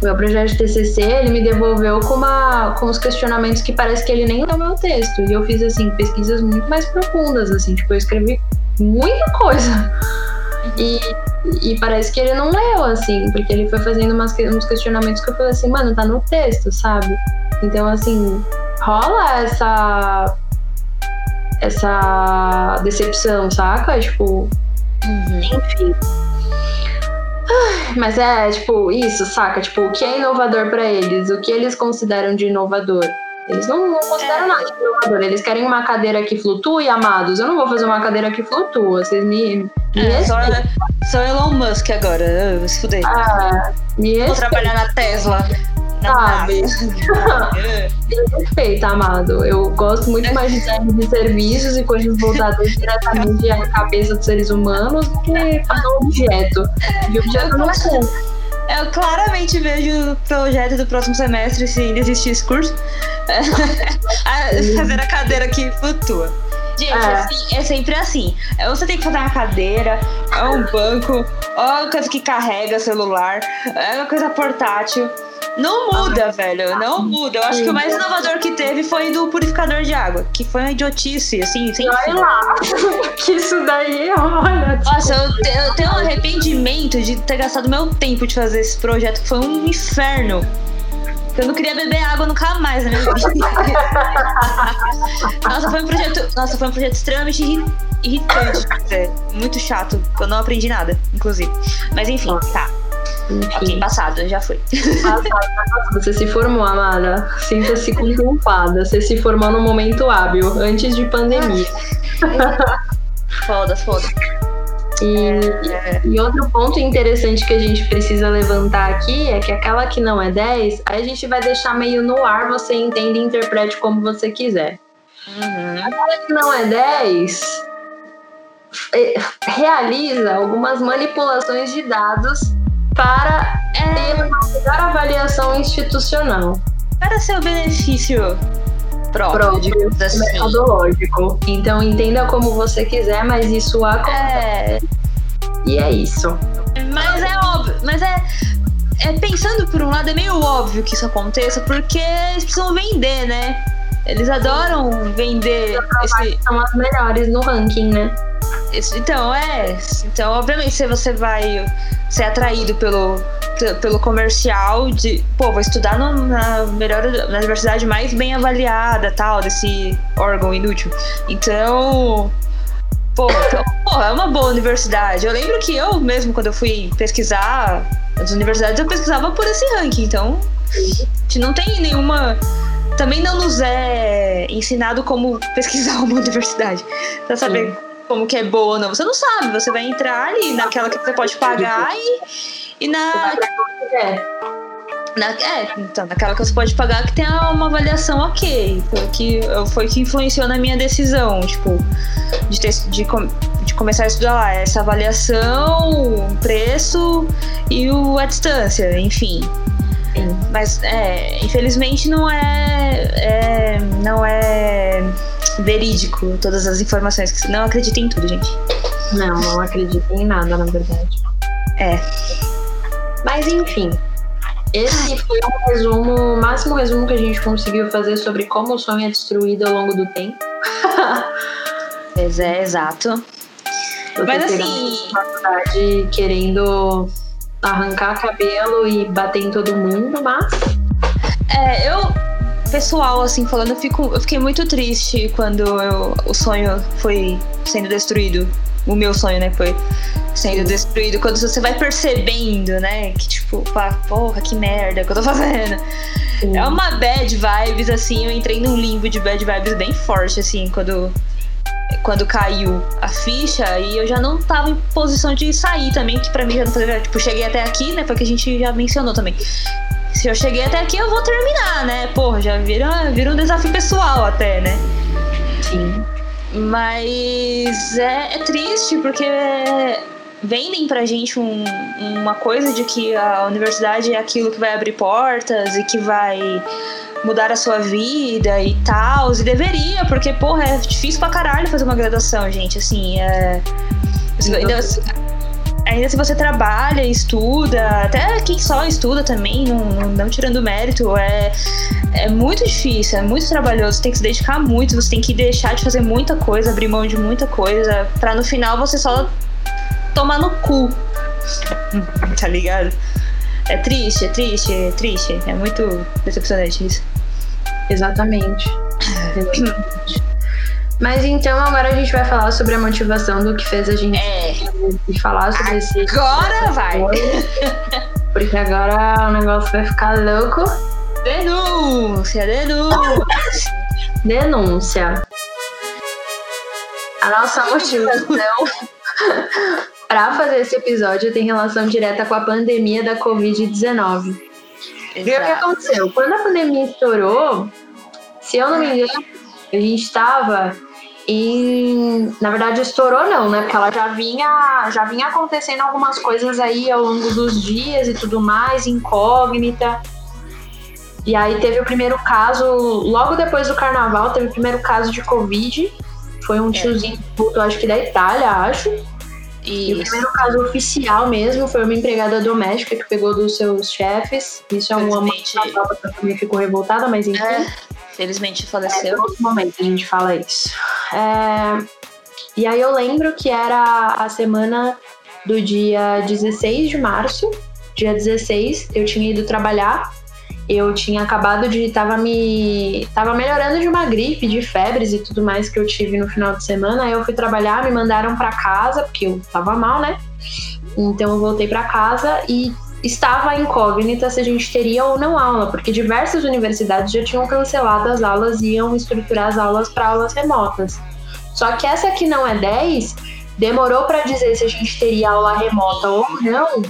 o meu projeto de TCC, ele me devolveu com, uma, com os questionamentos que parece que ele nem leu meu texto. E eu fiz, assim, pesquisas muito mais profundas, assim. Tipo, eu escrevi muita coisa. E, e parece que ele não leu, assim. Porque ele foi fazendo umas, uns questionamentos que eu falei assim, mano, tá no texto, sabe? Então, assim, rola essa... Essa decepção, saca? Tipo, Uhum. enfim. Mas é, tipo, isso, saca? Tipo, o que é inovador pra eles? O que eles consideram de inovador? Eles não, não consideram É. nada de inovador. Eles querem uma cadeira que flutue, amados. Eu não vou fazer uma cadeira que flutua. Vocês me. me É, só, só Elon Musk agora. Vou se fuder. Ah, me Vou trabalhar na Tesla. Sabe? Respeita, amado. Eu gosto muito mais de design de serviços e coisas voltadas diretamente à cabeça dos seres humanos do que fazer um objeto. De objeto eu não sei. Eu claramente vejo o projeto do próximo semestre, se ainda existir esse curso. a- fazer a cadeira que flutua. Gente, É. assim, é sempre assim. É, Você tem que fazer uma cadeira, é um banco, é uma coisa que carrega celular, é uma coisa portátil. Não muda, velho. Não muda. Eu acho que o mais inovador que teve foi do purificador de água, que foi uma idiotice, assim, sem Olha fim. lá, que isso daí, olha. Nossa, eu, te- eu tenho um arrependimento de ter gastado meu tempo de fazer esse projeto, que foi um inferno. Eu não queria beber água nunca mais na minha vida. nossa, foi um projeto, nossa, foi um projeto extremamente irri- irritante. Muito chato, eu não aprendi nada, inclusive. Mas enfim, tá. Ok, Enfim, passado, já foi. passado, você se formou, amada. Sinta-se contemplada. Você se formou no momento hábil, antes de pandemia. Foda, foda. E, É, e outro ponto interessante que a gente precisa levantar aqui é que aquela que não é 10, aí a gente vai deixar meio no ar, você entende e interprete como você quiser. uhum. Aquela que não é 10 eh, realiza algumas manipulações de dados para ter uma melhor avaliação institucional para seu benefício próprio, próprio, digamos assim. metodológico. Então entenda como você quiser, mas isso acontece. É, E é isso. Mas é óbvio, mas é, é. Pensando por um lado, é meio óbvio que isso aconteça, porque eles precisam vender, né? Eles adoram vender esse, São as melhores no ranking, né? Então, é. Então, obviamente, se você vai ser atraído pelo, pelo comercial de. Pô, vou estudar no- na melhor na universidade mais bem avaliada, tal, desse órgão inútil. Então. Pô, então, pô, é uma boa universidade. Eu lembro que eu mesmo, quando eu fui pesquisar as universidades, eu pesquisava por esse ranking. Então, a gente não tem nenhuma. Também não nos é ensinado como pesquisar uma universidade. Pra saber como que é boa ou não. Você não sabe, você vai entrar ali naquela que você pode pagar e, e na, na- é, então, naquela que você pode pagar que tem uma avaliação ok. Foi que, foi que influenciou na minha decisão, tipo, de, ter, de, de começar a estudar lá. Essa avaliação, o preço e o, a distância, enfim. Mas, é, infelizmente, não é, é, não é verídico todas as informações. Não acreditem em tudo, gente. Não, não acredito em nada, na verdade. É. Mas enfim, esse foi um resumo, o máximo resumo que a gente conseguiu fazer sobre como o sonho é destruído ao longo do tempo. Pois é, exato. Mas assim- faculdade querendo arrancar cabelo e bater em todo mundo, mas É, eu, pessoal, assim, falando, eu, fico, eu fiquei muito triste quando eu- o sonho foi sendo destruído. O meu sonho, né, foi sendo destruído. Quando você vai percebendo, né, que tipo, pá, porra, que merda que eu tô fazendo. Sim. É uma bad vibes, assim, eu entrei num limbo de bad vibes bem forte, assim, quando, quando caiu a ficha e eu já não tava em posição de sair também, que pra mim já não fazia, tipo, cheguei até aqui, né, foi o que a gente já mencionou também. Se eu cheguei até aqui, eu vou terminar, né, porra, já vira, vira um desafio pessoal até, né. sim. Mas é, é triste porque vendem pra gente um- uma coisa de que a universidade é aquilo que vai abrir portas e que vai mudar a sua vida e tal. E deveria, porque, porra, é difícil pra caralho fazer uma graduação, gente. Assim, é. Ainda, ainda se você trabalha, estuda, até quem só estuda também, não, não, não tirando mérito, é, é muito difícil, é muito trabalhoso, você tem que se dedicar muito, você tem que deixar de fazer muita coisa, abrir mão de muita coisa, pra no final você só tomar no cu. tá ligado? É triste, é triste, é triste. É muito decepcionante isso. Exatamente. Exatamente. Mas então agora a gente vai falar sobre a motivação do que fez a gente É, falar sobre esse. agora vai! Porque agora o negócio vai ficar louco. Denúncia, denúncia! Denúncia. A nossa motivação para fazer esse episódio tem relação direta com a pandemia da Covid-19. E o que aconteceu? Quando a pandemia estourou, se eu não me engano, a gente estava em. Na verdade, estourou não, né? Porque ela já vinha, já vinha acontecendo algumas coisas aí ao longo dos dias e tudo mais, incógnita. E aí teve o primeiro caso, logo depois do carnaval, teve o primeiro caso de Covid. Foi um tiozinho, que voltou, acho que da Itália, acho. E o Isso. primeiro caso oficial mesmo foi uma empregada doméstica que pegou dos seus chefes. Isso é uma nota que família ficou revoltada, mas enfim. É, felizmente É, faleceu. em outro momento a gente fala isso. É, E aí eu lembro que era a semana do dia 16 de março. Dia 16, eu tinha ido trabalhar. Eu tinha acabado de. Tava me. Tava melhorando de uma gripe, de febres e tudo mais que eu tive no final de semana. Aí eu fui trabalhar, me mandaram pra casa, porque eu tava mal, né? Então eu voltei pra casa e estava incógnita se a gente teria ou não aula, porque diversas universidades já tinham cancelado as aulas e iam estruturar as aulas para aulas remotas. Só que essa que não é 10 demorou para dizer se a gente teria aula remota ou não,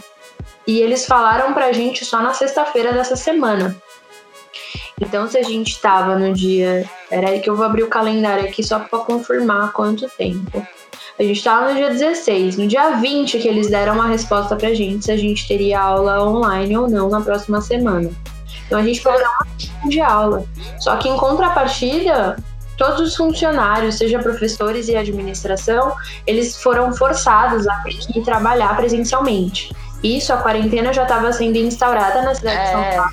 e eles falaram pra gente só na sexta-feira dessa semana. Então, se a gente tava no dia. Peraí, que eu vou abrir o calendário aqui só para confirmar quanto tempo. A gente tava no dia 16. No dia 20 que eles deram uma resposta pra gente se a gente teria aula online ou não na próxima semana. Então a gente perdeu uma semana de aula. Só que em contrapartida, todos os funcionários, seja professores e administração, eles foram forçados a ter que trabalhar presencialmente. Isso, a quarentena já estava sendo instaurada na cidade de São É. Paulo.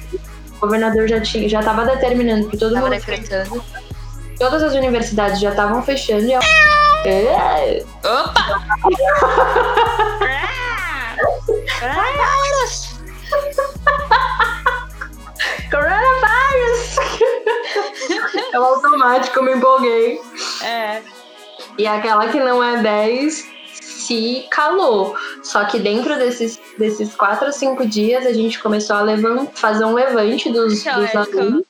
O governador já tinha, já estava determinando que todo Tava mundo, decretando. todas as universidades já estavam fechando e. É, Opa! Coronavirus! é o automático, eu me empolguei. É. E aquela que não é 10 se calou. Só que dentro desses, desses 4 ou 5 dias a gente começou a levan- fazer um levante dos, Então, dos alunos.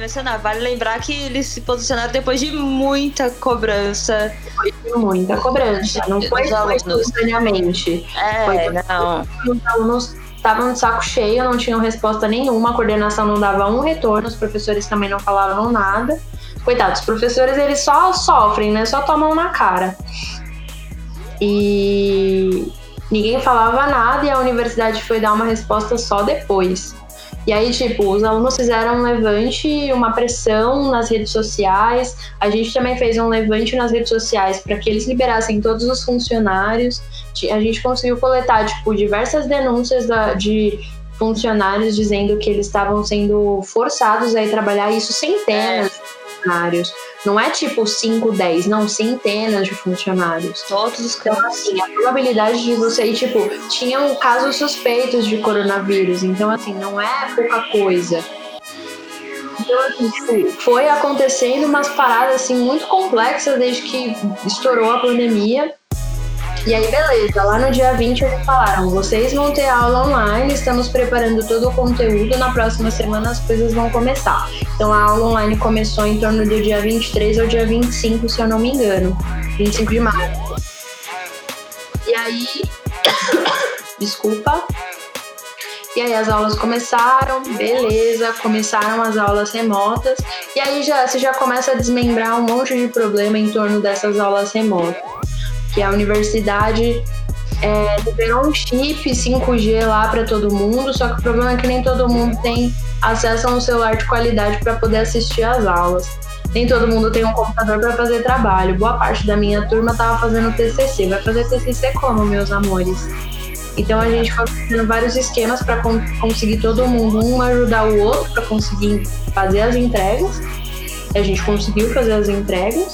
mencionar. Vale lembrar que eles se posicionaram depois de muita cobrança. Muita cobrança. Não foi espontaneamente. É, Foi- não. Os alunos estavam de saco cheio, não tinham resposta nenhuma, a coordenação não dava um retorno, os professores também não falavam nada. Coitados, os professores eles só sofrem, né? Só tomam na cara. E ninguém falava nada e a universidade foi dar uma resposta só depois. E aí, tipo, os alunos fizeram um levante, uma pressão nas redes sociais. A gente também fez um levante nas redes sociais para que eles liberassem todos os funcionários. A gente conseguiu coletar, tipo, diversas denúncias da, de funcionários dizendo que eles estavam sendo forçados a ir trabalhar, isso centenas é. Funcionários. Não é tipo 5, 10, não, centenas de funcionários. Todos os Então, assim, a probabilidade de você ir, tipo, tinham casos suspeitos de coronavírus, então, assim, não é pouca coisa. Então, assim, tipo, foi acontecendo umas paradas, assim, muito complexas desde que estourou a pandemia. E aí, beleza, lá no dia 20 eles falaram: vocês vão ter aula online, estamos preparando todo o conteúdo, na próxima semana as coisas vão começar. Então a aula online começou em torno do dia 23 ao dia 25, se eu não me engano. 25 de março. E aí. Desculpa. E aí as aulas começaram, beleza, começaram as aulas remotas. E aí já, você já começa a desmembrar um monte de problema em torno dessas aulas remotas que a universidade é, liberou um chip 5G lá para todo mundo, só que o problema é que nem todo mundo tem acesso a um celular de qualidade para poder assistir às aulas. Nem todo mundo tem um computador para fazer trabalho. Boa parte da minha turma estava fazendo TCC. Vai fazer TCC como, meus amores? Então a gente foi fazendo vários esquemas para conseguir todo mundo um ajudar o outro para conseguir fazer as entregas. A gente conseguiu fazer as entregas.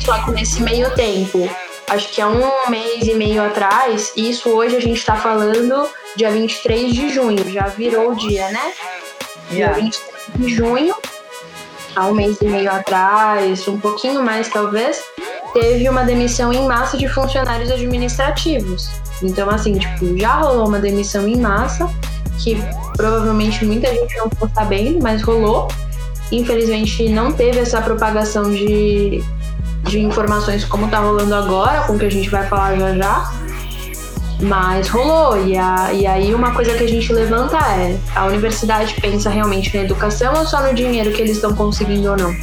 Só que nesse meio tempo acho que há um mês e meio atrás, isso hoje a gente está falando dia 23 de junho, já virou o dia, né? Dia 23 de junho, há um mês e meio atrás, um pouquinho mais talvez, teve uma demissão em massa de funcionários administrativos. Então, assim, tipo, já rolou uma demissão em massa, que provavelmente muita gente não ficou sabendo, mas rolou. Infelizmente, não teve essa propagação de de informações como tá rolando agora, com o que a gente vai falar já já. Mas rolou, e, a, e aí uma coisa que a gente levanta é: a universidade pensa realmente na educação ou só no dinheiro que eles estão conseguindo ou não?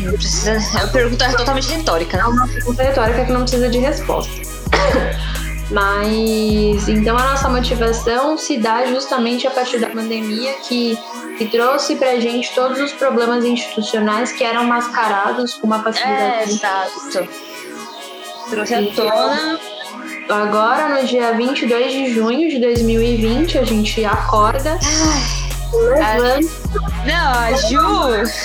Não precisa. É uma pergunta totalmente retórica, né? É uma pergunta retórica que não precisa de resposta. Mas então a nossa motivação se dá justamente a partir da pandemia que, que trouxe pra gente todos os problemas institucionais que eram mascarados com uma facilidade. É, exato. Trouxe à tona. Agora, no dia 22 de junho de 2020, a gente acorda. levanta. Não, a Ju.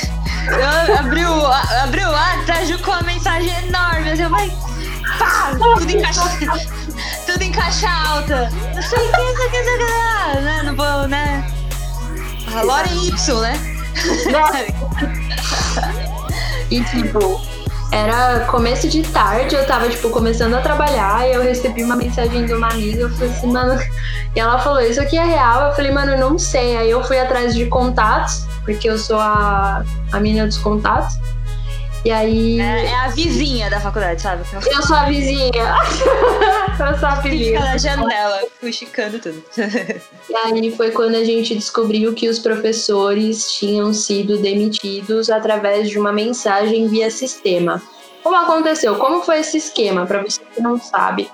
Eu abri o, abri o ar pra Ju com uma mensagem enorme. Eu falei, pá, tudo encaixado tudo em caixa alta. Não sei o que, não sei o que, não sei o que, né? Não vou, né? A Lore Y, né? e tipo, era começo de tarde, eu tava, tipo, começando a trabalhar e eu recebi uma mensagem de uma amiga, eu falei assim, mano. E ela falou, isso aqui é real? Eu falei, mano, não sei. Aí eu fui atrás de contatos, porque eu sou a, a menina dos contatos. E aí. É, é, a vizinha da faculdade, sabe? Eu sou a vizinha. eu sou a vizinha. Fica na janela, fuxicando tudo. e aí foi quando a gente descobriu que os professores tinham sido demitidos através de uma mensagem via sistema. Como aconteceu? Como foi esse esquema? Para você que não sabe.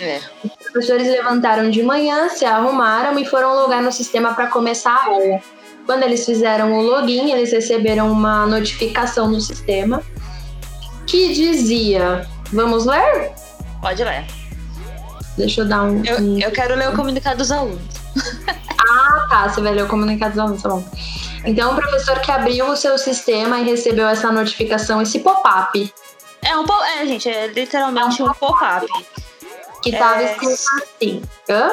É. Os professores levantaram de manhã, se arrumaram e foram logar no sistema para começar a aula. Quando eles fizeram o login, eles receberam uma notificação no sistema que dizia: Vamos ler? Pode ler. Deixa eu dar um. Eu, um... eu quero ler o comunicado dos alunos. ah, tá. Você vai ler o comunicado dos alunos, tá bom. Então, o professor que abriu o seu sistema e recebeu essa notificação, esse pop-up. É um pop. É, gente, é literalmente é um, um pop-up. Que tava é... escrito assim. Hã?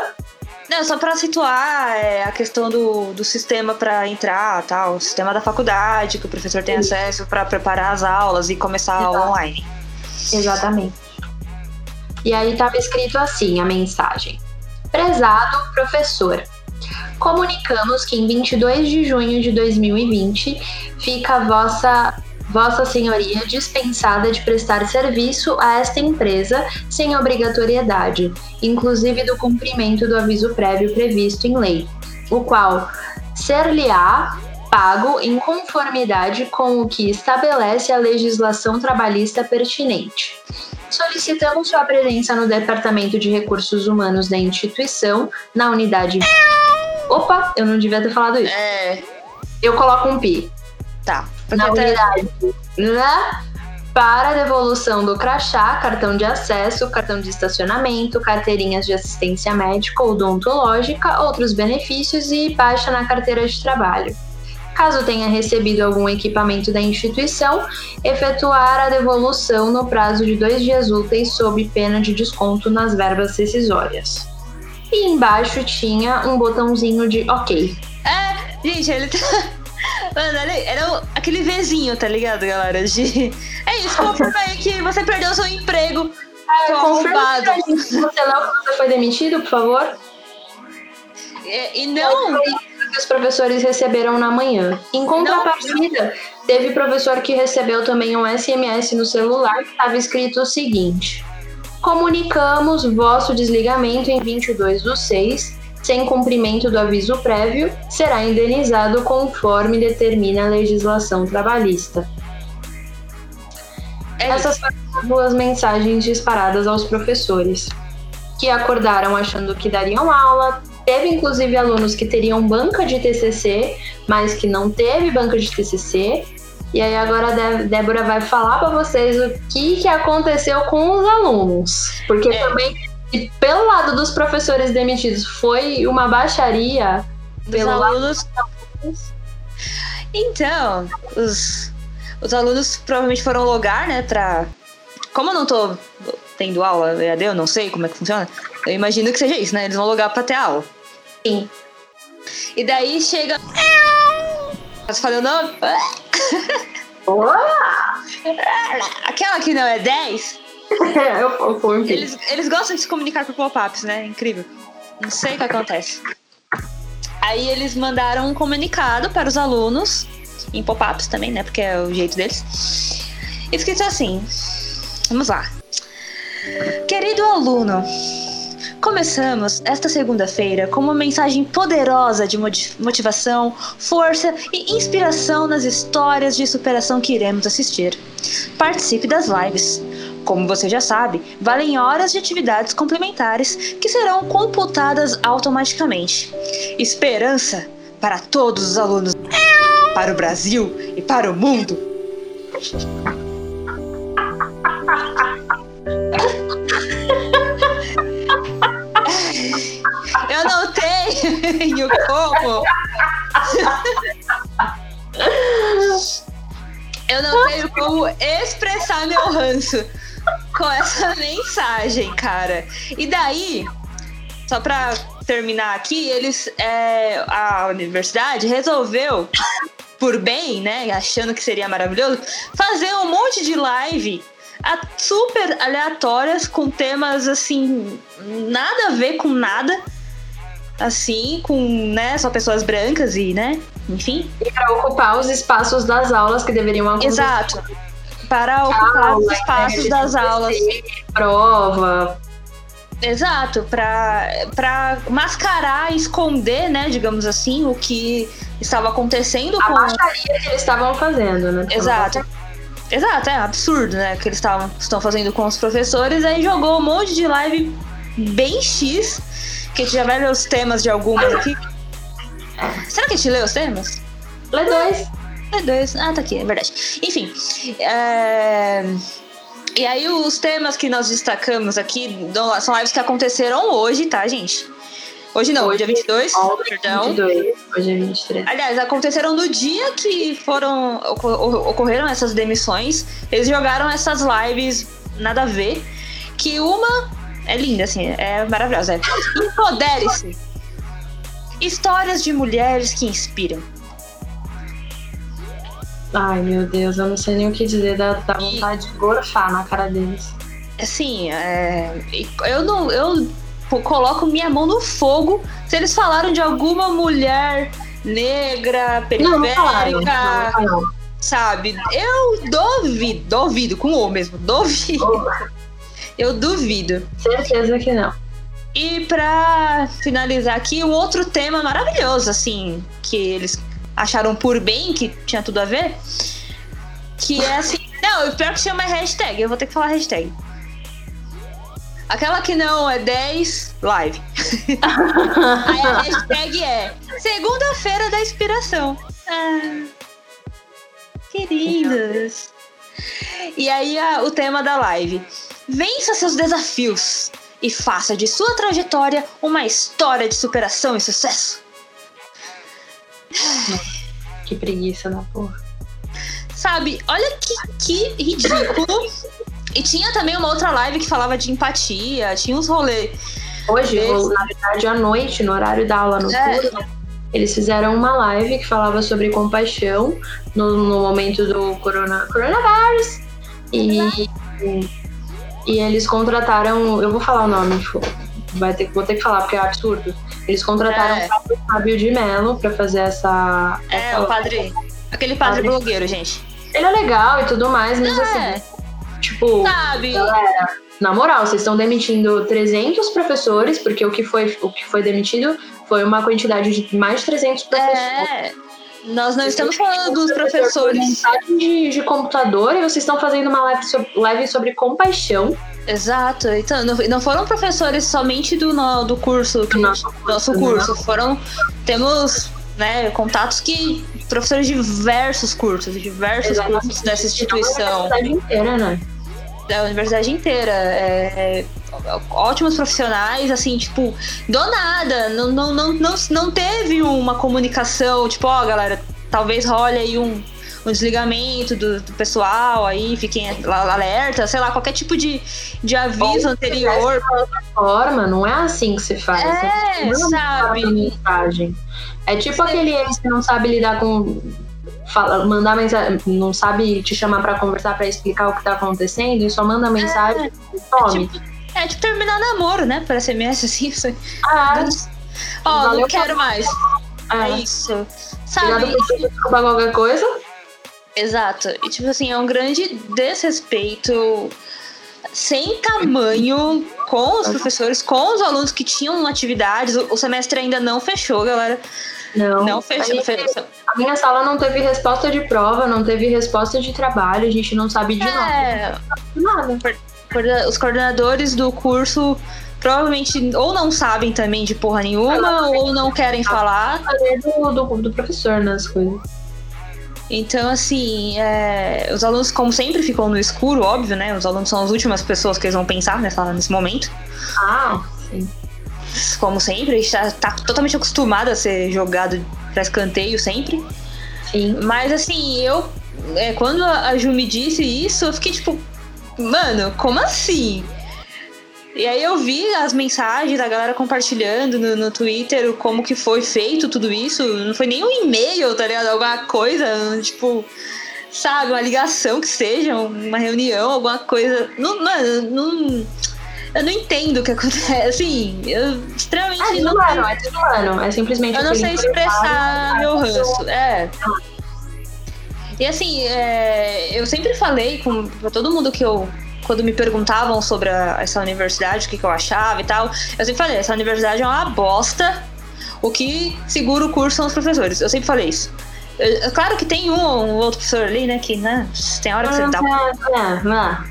Não, só para situar é, a questão do, do sistema para entrar, tal, o sistema da faculdade, que o professor tem Isso. acesso para preparar as aulas e começar Exato. a aula online. Exatamente. E aí estava escrito assim a mensagem: Prezado professor, comunicamos que em 22 de junho de 2020 fica a vossa Vossa Senhoria dispensada de prestar serviço a esta empresa sem obrigatoriedade, inclusive do cumprimento do aviso prévio previsto em lei, o qual ser-lhe-á pago em conformidade com o que estabelece a legislação trabalhista pertinente. Solicitamos sua presença no Departamento de Recursos Humanos da instituição, na unidade Opa, eu não devia ter falado isso. É. Eu coloco um pi. Tá. Porque na até- unidade, né? Para devolução do crachá, cartão de acesso, cartão de estacionamento, carteirinhas de assistência médica ou odontológica, outros benefícios e baixa na carteira de trabalho. Caso tenha recebido algum equipamento da instituição, efetuar a devolução no prazo de dois dias úteis sob pena de desconto nas verbas rescisórias. E embaixo tinha um botãozinho de OK. É, gente, ele tá. Mano, ele era o- aquele Vzinho, tá ligado, galera? De. É isso, confirma aí que você perdeu seu emprego. Seu Confirma pra gente se você não foi demitido, por favor. E, e não. que os professores receberam na manhã. Em contrapartida, teve professor que recebeu também um SMS no celular que estava escrito o seguinte: Comunicamos vosso desligamento em 22 do 6, sem cumprimento do aviso prévio, será indenizado conforme determina a legislação trabalhista. É Essas foram as duas mensagens disparadas aos professores, que acordaram achando que dariam aula. Teve inclusive alunos que teriam banca de TCC, mas que não teve banca de TCC. E aí agora a Dé- Débora vai falar para vocês o que, que aconteceu com os alunos, porque É. também e pelo lado dos professores demitidos foi uma baixaria. dos pelo alunos. Então, os, os alunos provavelmente foram logar, né, pra. Como eu não tô tendo aula EAD, eu não sei como é que funciona, eu imagino que seja isso, né? Eles vão logar pra ter aula. Sim. E daí chega. Você fala o nome? Aquela que não é 10, eu, eu, eu, eles, eles gostam de se comunicar por pop-ups, né? Incrível. Não sei o que acontece. Aí eles mandaram um comunicado para os alunos, em pop-ups também, né? Porque é o jeito deles. Escrito assim: Vamos lá. Querido aluno, começamos esta segunda-feira com uma mensagem poderosa de motivação, força e inspiração nas histórias de superação que iremos assistir. Participe das lives. Como você já sabe, valem horas de atividades complementares que serão computadas automaticamente. Esperança para todos os alunos, para o Brasil e para o mundo. Eu não tenho como. Eu não tenho como expressar meu ranço com essa mensagem, cara. E daí, só pra terminar aqui, eles. é, a universidade resolveu, por bem, né? Achando que seria maravilhoso, fazer um monte de live super aleatórias com temas assim, nada a ver com nada. Assim, com, né, só pessoas brancas e, né, enfim. para ocupar os espaços das aulas que deveriam acontecer. Exato. Para ocupar os Aula, espaços né, das de aulas. Prova. Exato, para mascarar, esconder, né, digamos assim, o que estava acontecendo A com baixaria que eles estavam fazendo, né? Exato. Exato, é absurdo, né? Que eles tavam, estão fazendo com os professores. Aí jogou um monte de live bem X. Que a gente já vai ler os temas de algumas aqui. Será que a gente lê os temas? Lê dois. É dois. Ah, tá aqui, é verdade. Enfim. é, E aí os temas que nós destacamos aqui são lives que aconteceram hoje, tá, gente? Hoje não, Hoje, dia 22, Ó, perdão. 22. Hoje é 23. Aliás, aconteceram no dia que foram ocorreram essas demissões. Eles jogaram essas lives nada a ver. Que uma é linda, assim, é maravilhosa. É. Empodere-se. Histórias de mulheres que inspiram. Ai, meu Deus, eu não sei nem o que dizer. Dá, dá vontade de gorfar na cara deles. Assim, é, eu não. Eu coloco minha mão no fogo se eles falaram de alguma mulher negra, Não, não. Não, periférica, não falaram. sabe? Eu duvido, duvido, com o mesmo, duvido. Eu duvido. Certeza que não. E pra finalizar aqui, um outro tema maravilhoso, assim, que eles acharam por bem, que tinha tudo a ver, que é assim. Não, o pior que chama é hashtag, eu vou ter que falar hashtag. Aquela que não é 10, live. Aí a hashtag é Segunda-feira da Inspiração. Ah, queridas. E aí a- o tema da live. Vença seus desafios e faça de sua trajetória uma história de superação e sucesso. Que preguiça da porra. Sabe, olha que, que ridículo. E tinha também uma outra live que falava de empatia, tinha uns rolês. Hoje, Esse- na verdade, à noite, no horário da aula noturna, eles fizeram uma live que falava sobre compaixão no, no momento do corona, coronavírus. E, e eles contrataram. Eu vou falar o nome, vai ter, vou ter que falar, porque é absurdo. Eles contrataram É. o Padre Fábio de Mello pra fazer essa. É, essa o padre. Aquele padre Padre. blogueiro, gente. Ele é legal e tudo mais, mas É. assim, tipo. Sabe? Na moral, vocês estão demitindo 300 professores, porque o que foi, o que foi demitido foi uma quantidade de mais de 300 professores. É. Nós não estamos falando dos professores. De, de computador e vocês estão fazendo uma live sobre, live sobre compaixão. Exato. Então, não, não foram professores somente do, no- do curso, que, Do nosso nosso curso. Foram. Temos né, contatos que. Professores de diversos cursos, diversos Exatamente. cursos dessa A instituição. universidade inteira, né? da universidade inteira. É, é, ótimos profissionais, assim, tipo, do nada. Não, não, não, não, não teve uma comunicação, tipo, ó, galera, talvez role aí um, um desligamento do, do pessoal aí, fiquem alerta, sei lá, qualquer tipo de, de aviso Ou anterior. Forma, não é assim que se faz. É, Você não sabe? mensagem. É tipo aquele ex que não sabe lidar com. fala- mandar mensagem, não sabe te chamar pra conversar, pra explicar o que tá acontecendo, e só manda mensagem e some. tipo, é tipo terminar namoro, né? Para SMS assim. isso- ah, Ó, não Valeu, quero mais. É é. isso. Cuidado Sabe? desculpar qualquer coisa. Exato. E tipo assim, é um grande desrespeito sem tamanho com os professores, com os alunos que tinham atividades. O semestre ainda não fechou, galera. Não. Não fechou. a minha sala não teve resposta de prova, não teve resposta de trabalho, a gente não sabe de nada. É, Nada. coordena- os coordenadores do curso provavelmente ou não sabem também de porra nenhuma ou não querem falar. Do, do, do professor, né, as coisas. Então, assim, é, os alunos, como sempre, ficam no escuro, óbvio, né? Os alunos são as últimas pessoas que eles vão pensar nessa, nesse momento. Ah, sim. Como sempre, a gente tá, totalmente acostumado a ser jogado pra escanteio sempre. Sim. Mas assim, eu. é, quando a a Ju me disse isso, eu fiquei tipo, mano, como assim? E aí eu vi as mensagens da galera compartilhando no, no Twitter como que foi feito tudo isso. Não foi nem um e-mail, tá ligado? Alguma coisa, tipo, sabe, uma ligação que seja, uma reunião, alguma coisa. Não, mano, não. Eu não entendo o que acontece. Assim, eu extremamente É não é desumano. É simplesmente eu não sei expressar meu empresário, ranço. É. E assim, é, eu sempre falei com pra todo mundo que eu. Quando me perguntavam sobre a- essa universidade, o que, que eu achava e tal, eu sempre falei: essa universidade é uma bosta. O que segura o curso são os professores. Eu sempre falei isso. Eu- claro que tem um ou um outro professor ali, né? Que né, tem hora que você dá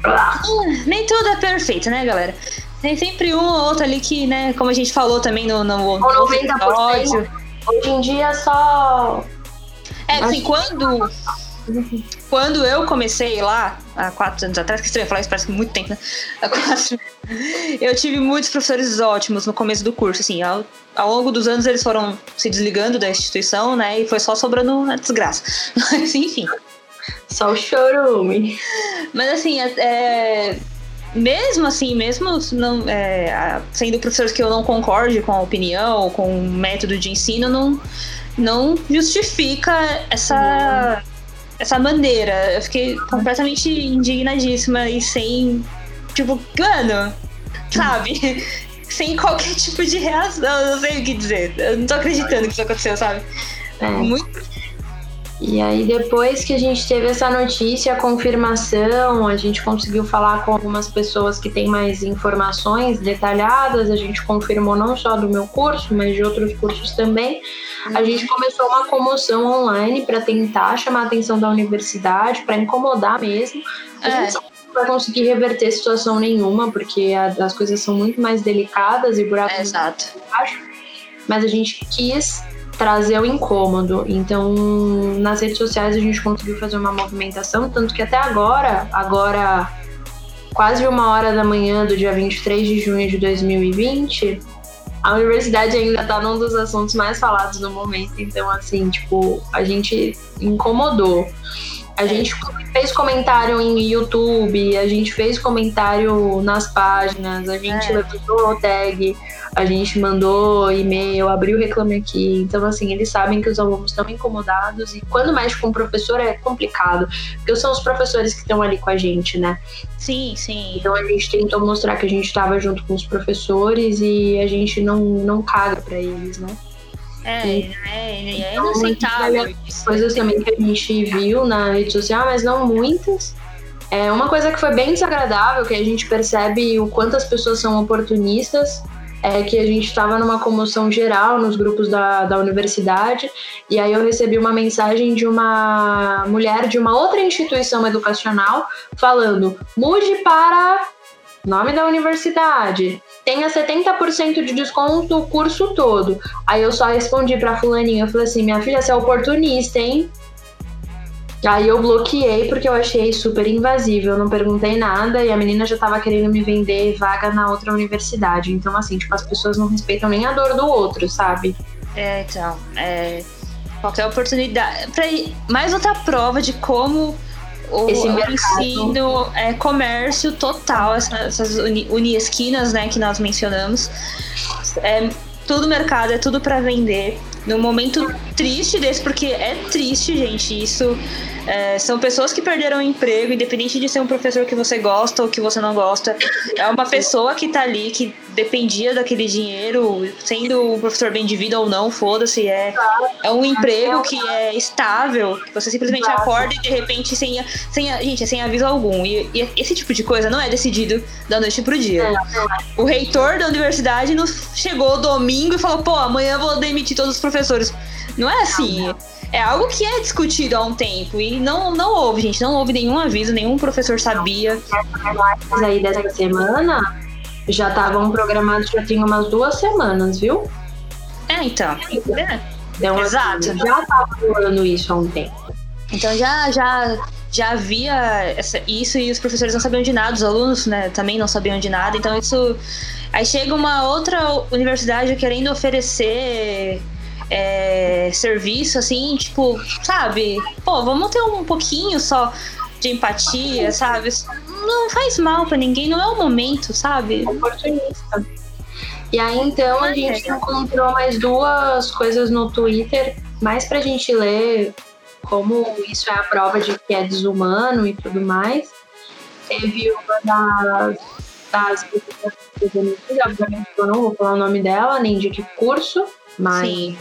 Ah, nem tudo é perfeito, né, galera? Tem sempre um ou outro ali que, né, como a gente falou também no, no, no Ou 90%. episódio. Hoje em dia só. É, assim, Acho- quando, quando eu comecei lá, há quatro anos atrás, que estranho falar isso, parece muito tempo, né? Há quatro, eu tive muitos professores ótimos no começo do curso, assim, ao, ao longo dos anos eles foram se desligando da instituição, né, e foi só sobrando a desgraça. Mas, enfim. Só o chorume. Mas assim, é, é, mesmo assim, mesmo não, é, sendo professores que eu não concorde com a opinião, com o método de ensino, não, não justifica essa, essa maneira. Eu fiquei completamente indignadíssima e sem. Tipo, mano, sabe? sem qualquer tipo de reação, eu não sei o que dizer. Eu não tô acreditando que isso aconteceu, sabe? Muito E aí, depois que a gente teve essa notícia, a confirmação, a gente conseguiu falar com algumas pessoas que têm mais informações detalhadas. A gente confirmou não só do meu curso, mas de outros cursos também. A gente começou uma comoção online para tentar chamar a atenção da universidade, para incomodar mesmo. A É. gente sabe vai conseguir reverter situação nenhuma, porque as coisas são muito mais delicadas e buracos É, exato. Mas a gente quis trazer o incômodo. Então, nas redes sociais a gente conseguiu fazer uma movimentação, tanto que até agora, agora quase uma hora da manhã do dia 23 de junho de 2020, a universidade ainda está num dos assuntos mais falados no momento. Então, assim, tipo, a gente incomodou. A gente fez comentário em YouTube, a gente fez comentário nas páginas, a gente É. levantou o tag, a gente mandou e-mail, abriu reclame aqui. Então, assim, eles sabem que os alunos estão incomodados e quando mexe com o professor é complicado, porque são os professores que estão ali com a gente, né? Sim, sim. Então a gente tentou mostrar que a gente estava junto com os professores e a gente não, não caga pra eles, né? É, é, é Então, inaceitável. Coisas também que a gente viu na rede social, mas não muitas. É uma coisa que foi bem desagradável, que a gente percebe o quanto as pessoas são oportunistas, é que a gente estava numa comoção geral nos grupos da, da universidade, e aí eu recebi uma mensagem de uma mulher de uma outra instituição educacional falando: mude para nome da universidade, tenha 70% de desconto o curso todo. Aí eu só respondi pra fulaninha, eu falei assim, minha filha, você é oportunista, hein? Aí eu bloqueei porque eu achei super invasivo, eu não perguntei nada e a menina já tava querendo me vender vaga na outra universidade. Então, assim, tipo, as pessoas não respeitam nem a dor do outro, sabe? É, então. É, qualquer oportunidade. Pra, mais outra prova de como o, Esse o mercado. ensino é comércio total, essa- essas uni, uniesquinas, né, que nós mencionamos. É tudo mercado, é tudo pra vender. Num momento triste desse, porque é triste, gente. Isso é, são pessoas que perderam o emprego, independente de ser um professor que você gosta ou que você não gosta. É uma pessoa que tá ali, que dependia daquele dinheiro, sendo um professor bem de vida ou não, foda-se. É, é um emprego que é estável, que você simplesmente acorda e de repente sem, sem, gente, é sem aviso algum. E, e esse tipo de coisa não é decidido da noite pro dia. O reitor da universidade nos chegou domingo e falou: pô, amanhã eu vou demitir todos os professores. Não é assim. É algo que é discutido há um tempo e não, não houve, gente. Não houve nenhum aviso, nenhum professor sabia. Mas aí dessa semana já estavam programados, já tinha umas duas semanas, viu? É, então. É. Então, assim, Exato. já tava rolando isso há um tempo. Então já, já, já havia essa- isso e os professores não sabiam de nada, os alunos né, também não sabiam de nada. Então isso. Aí chega uma outra universidade querendo oferecer é, serviço, assim, tipo, sabe? Pô, vamos ter um pouquinho só de empatia, sabe? Não faz mal pra ninguém, não é o momento, sabe? oportunista. E aí então a gente encontrou mais duas coisas no Twitter, mais pra gente ler como isso é a prova de que é desumano e tudo mais. Teve uma das, das obviamente eu não vou falar o nome dela, nem de que curso, mas Sim.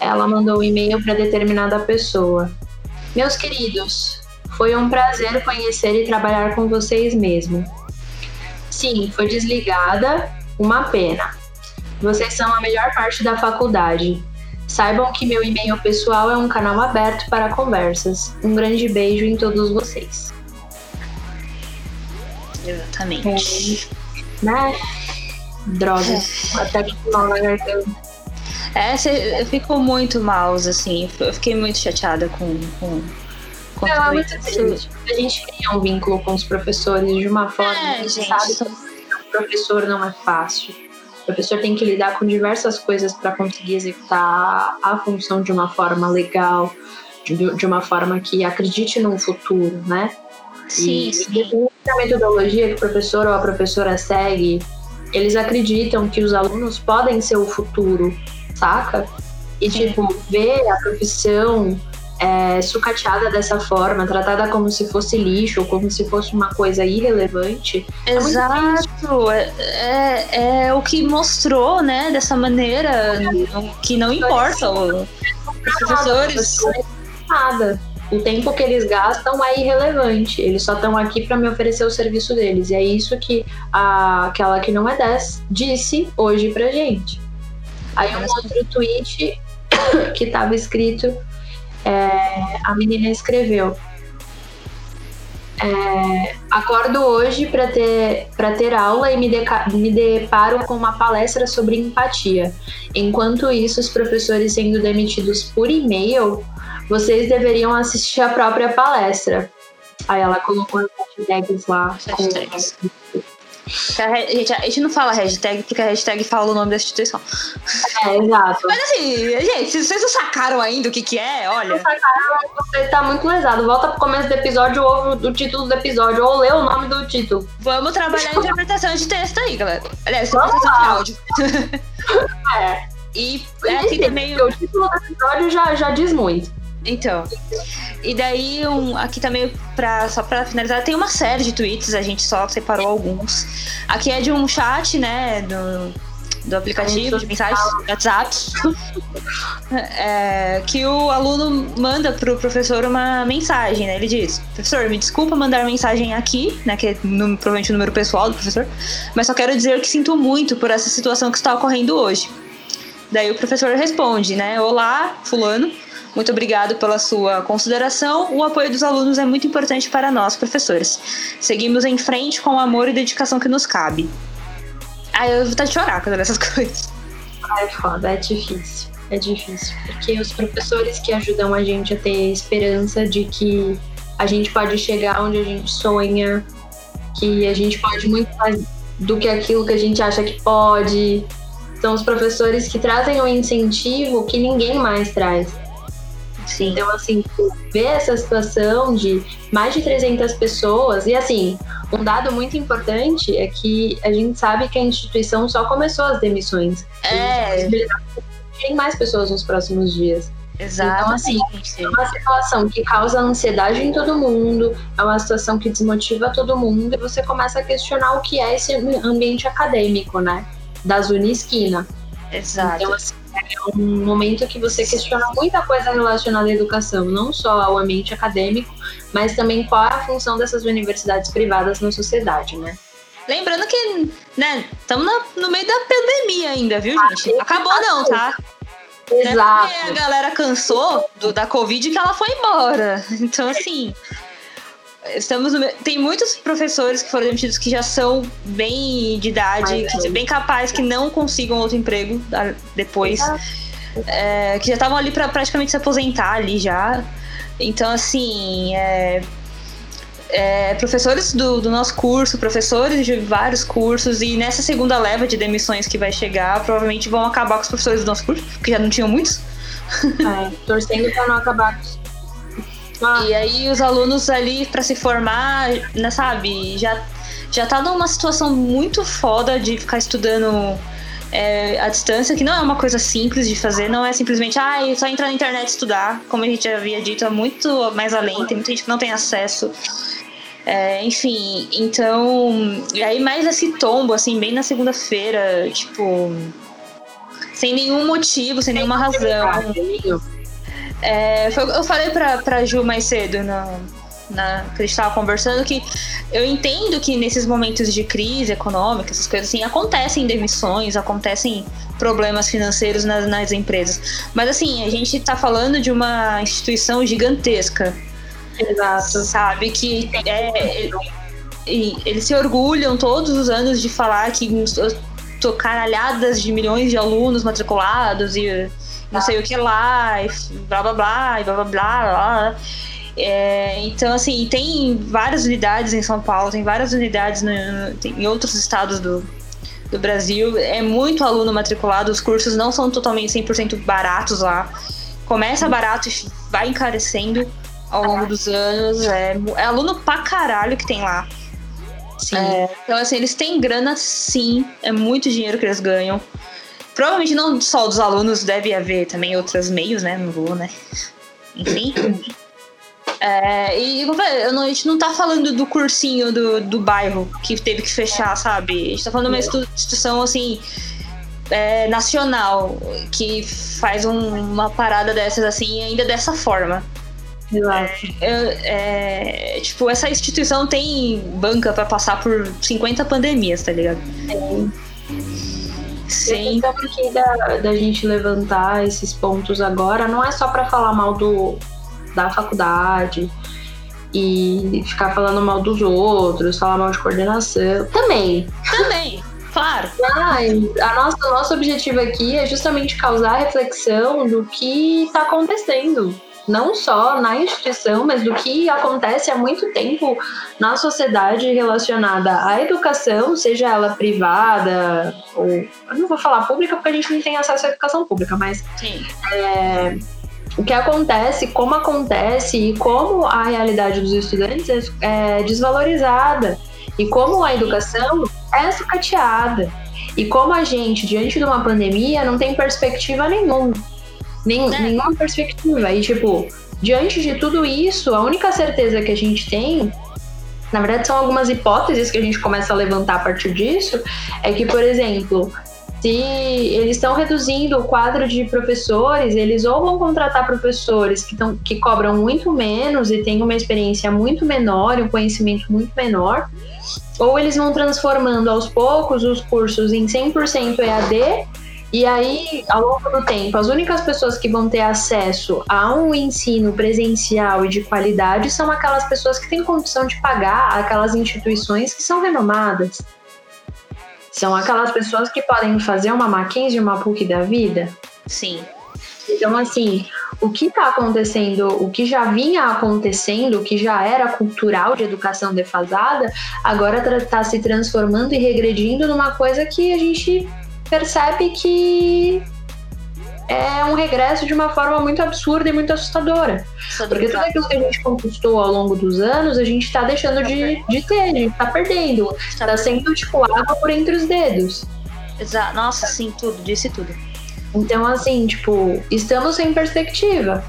ela mandou um e-mail para determinada pessoa. Meus queridos, foi um prazer conhecer e trabalhar com vocês mesmo. Sim, foi desligada, uma pena. Vocês são a melhor parte da faculdade. Saibam que meu e-mail pessoal é um canal aberto para conversas. Um grande beijo em todos vocês. Exatamente. Né? Droga. Até que mal na É, cê- eu fico muito mal, assim. Eu fiquei muito chateada com. com, com É, tudo triste. A gente cria um vínculo com os professores de uma forma É, que a gente sabe que o professor não é fácil. O professor tem que lidar com diversas coisas para conseguir executar a função de uma forma legal, de, de uma forma que acredite no futuro, né? Sim, e, sim. independente da metodologia que o professor ou a professora segue, eles acreditam que os alunos podem ser o futuro, saca? E, Sim. tipo, ver a profissão é, sucateada dessa forma, tratada como se fosse lixo, como se fosse uma coisa irrelevante, muito Exato. É, é, é o que mostrou, né, dessa maneira, que não importa. Os professores. nada. O tempo que eles gastam é irrelevante. Eles só estão aqui para me oferecer o serviço deles. E é isso que a, aquela que não é 10 disse hoje pra gente. Aí um outro tweet que tava escrito, é, a menina escreveu. é, acordo hoje para ter, pra ter aula e me, deca, me deparo com uma palestra sobre empatia. Enquanto isso, os professores sendo demitidos por e-mail, vocês deveriam assistir a própria palestra. Aí ela colocou as hashtags lá. Hashtags. A gente, a gente não fala hashtag porque a hashtag fala o nome da instituição. É, exato. Mas assim, gente, se vocês não sacaram ainda o que que é, olha. Não sacaram, você tá muito lesado. Volta pro começo do episódio, ouve o título do episódio, ou lê o nome do título. Vamos trabalhar a interpretação de texto aí, galera. Aliás, interpretação de áudio. É. E é aqui também. O título do episódio já, já diz muito. Então. E daí, um, aqui também, pra, só pra finalizar, tem uma série de tweets, a gente só separou alguns. Aqui é de um chat, né, do, do aplicativo de mensagens, WhatsApp, é, que o aluno manda pro professor uma mensagem, né? Ele diz, professor, me desculpa mandar mensagem aqui, né, que é no, provavelmente o número pessoal do professor, mas só quero dizer que sinto muito por essa situação que está ocorrendo hoje. Daí o professor responde, né, olá, fulano, muito obrigado pela sua consideração. O apoio dos alunos é muito importante para nós, professores. Seguimos em frente com o amor e dedicação que nos cabe. Ai, eu vou estar de chorar com essas coisas. Ah, é foda, é difícil. É difícil. Porque os professores que ajudam a gente a ter esperança de que a gente pode chegar onde a gente sonha, que a gente pode muito mais do que aquilo que a gente acha que pode. São os professores que trazem um incentivo que ninguém mais traz. Sim. Então, assim, ver essa situação de mais de 300 pessoas, e assim, um dado muito importante é que a gente sabe que a instituição só começou as demissões. É. Tem mais pessoas nos próximos dias. Exato. Então, assim, é uma situação que causa ansiedade em todo mundo, é uma situação que desmotiva todo mundo, e você começa a questionar o que é esse ambiente acadêmico, né? Da zona esquina. Exato. Então, assim, é um momento que você questiona muita coisa relacionada à educação, não só ao ambiente acadêmico, mas também qual é a função dessas universidades privadas na sociedade, né? Lembrando que, né, estamos no meio da pandemia ainda, viu, gente? Acabou não, tá? Exato. É a galera cansou do, da Covid que ela foi embora. Então, assim. Estamos no, tem muitos professores que foram demitidos que já são bem de idade, que, bem capazes que não consigam outro emprego depois. É, que já estavam ali para praticamente se aposentar ali já. Então, assim, é, é, professores do, do, nosso curso, professores de vários cursos, e nessa segunda leva de demissões que vai chegar, provavelmente vão acabar com os professores do nosso curso, porque já não tinham muitos. É, torcendo para não acabar com ah. E aí os alunos ali para se formar, né, sabe, já, já tá numa situação muito foda de ficar estudando é, à distância, que não é uma coisa simples de fazer, não é simplesmente, ah, só entrar na internet e estudar, como a gente já havia dito, é muito mais além, tem muita gente que não tem acesso. É, enfim, então. E aí mais esse tombo, assim, bem na segunda-feira, tipo. Sem nenhum motivo, sem nenhuma razão. É, foi, eu falei pra, pra Ju mais cedo, na, na, que a gente tava conversando, que eu entendo que nesses momentos de crise econômica, essas coisas assim, acontecem demissões, acontecem problemas financeiros nas, nas empresas. Mas assim, a gente tá falando de uma instituição gigantesca. Exato. Sabe? Que é, eles se orgulham todos os anos de falar que tô caralhadas de milhões de alunos matriculados e não sei o que lá, e blá blá blá, e blá blá blá. blá. É, então, assim, tem várias unidades em São Paulo, tem várias unidades no, no, em outros estados do, do Brasil. É muito aluno matriculado, os cursos não são totalmente 100% baratos lá. Começa barato e vai encarecendo ao longo dos anos. É, é aluno pra caralho que tem lá. É, então, assim, eles têm grana sim, é muito dinheiro que eles ganham. Provavelmente não só dos alunos, deve haver também outros meios, né? Não vou, né? Enfim. É, e eu não, a gente não tá falando do cursinho do, do bairro que teve que fechar, sabe? A gente tá falando de uma instituição assim. É, nacional que faz um, uma parada dessas assim ainda dessa forma. É, é, tipo, essa instituição tem banca para passar por 50 pandemias, tá ligado? É. Sim. A aqui da, da gente levantar esses pontos agora não é só para falar mal do, da faculdade, e ficar falando mal dos outros, falar mal de coordenação. Também. Também, claro. Mas a nossa, nosso objetivo aqui é justamente causar reflexão do que está acontecendo. Não só na instituição, mas do que acontece há muito tempo na sociedade relacionada à educação, seja ela privada ou. Eu não vou falar pública porque a gente não tem acesso à educação pública, mas. Sim. É, o que acontece, como acontece e como a realidade dos estudantes é desvalorizada e como a educação é sucateada e como a gente, diante de uma pandemia, não tem perspectiva nenhuma. Nem, É. Nenhuma perspectiva. E, tipo, diante de tudo isso, a única certeza que a gente tem, na verdade, são algumas hipóteses que a gente começa a levantar a partir disso, é que, por exemplo, se eles estão reduzindo o quadro de professores, eles ou vão contratar professores que, tão, que cobram muito menos e têm uma experiência muito menor e um conhecimento muito menor, ou eles vão transformando aos poucos os cursos em 100% EAD, e aí, ao longo do tempo, as únicas pessoas que vão ter acesso a um ensino presencial e de qualidade são aquelas pessoas que têm condição de pagar aquelas instituições que são renomadas. São aquelas pessoas que podem fazer uma Mackenzie uma PUC da vida. Sim. Então, assim, o que está acontecendo, o que já vinha acontecendo, o que já era cultural de educação defasada, agora está se transformando e regredindo numa coisa que a gente percebe que é um regresso de uma forma muito absurda e muito assustadora. Porque tudo aquilo que a gente conquistou ao longo dos anos, a gente está deixando de, de ter, a gente está perdendo. Está sendo tipo água por entre os dedos. Exa Nossa, sim, tudo, disse tudo. Então, assim, tipo, estamos sem perspectiva.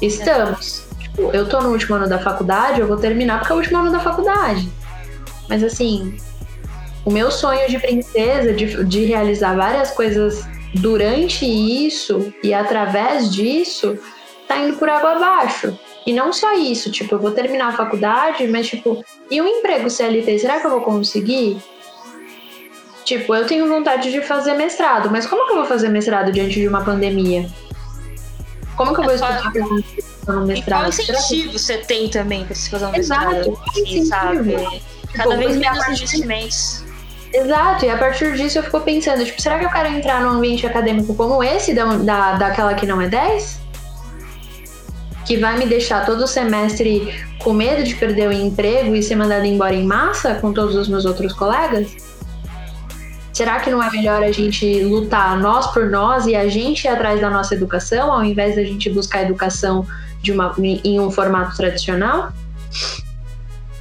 Estamos. Tipo, eu tô no último ano da faculdade, eu vou terminar porque é o último ano da faculdade. Mas, assim, o meu sonho de princesa, de, de realizar várias coisas durante isso e através disso, tá indo por água abaixo. E não só isso, tipo, eu vou terminar a faculdade, mas, tipo, e um emprego CLT, será que eu vou conseguir? Tipo, eu tenho vontade de fazer mestrado, mas como que eu vou fazer mestrado diante de uma pandemia? Como que eu vou É estudar pra fazer um E qual mestrado? Será que- incentivo você tem também pra se fazer um Exato, mestrado? qual Assim, sabe? Cada Tipo, vez menos investimentos. Exato, e a partir disso eu fico pensando, tipo, será que eu quero entrar num ambiente acadêmico como esse, da, da, daquela que não é 10? Que vai me deixar todo semestre com medo de perder o emprego e ser mandado embora em massa com todos os meus outros colegas? Será que não é melhor a gente lutar nós por nós e a gente ir atrás da nossa educação, ao invés da gente buscar educação de uma, em um formato tradicional?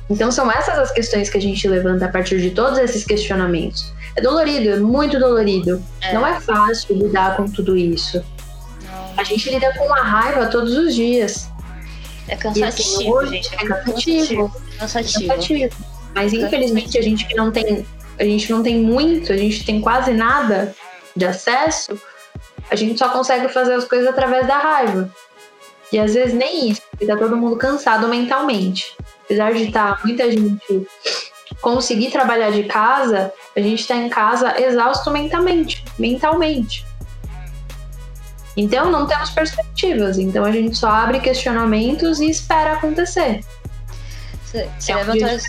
Então são essas as questões que a gente levanta a partir de todos esses questionamentos. É dolorido, é muito dolorido. É. Não é fácil lidar com tudo isso. A gente lida com uma raiva todos os dias. É E cansativo, assim, hoje gente. é cansativo. Cansativo. cansativo. Mas infelizmente a gente que não tem, a gente não tem muito, a gente tem quase nada de acesso, a gente só consegue fazer as coisas através da raiva. E às vezes nem isso, porque tá todo mundo cansado mentalmente. Apesar de estar muita gente conseguir trabalhar de casa, a gente tá em casa exausto mentalmente, mentalmente. Então não temos perspectivas, então a gente só abre questionamentos e espera acontecer. Você, você É levantou, vez.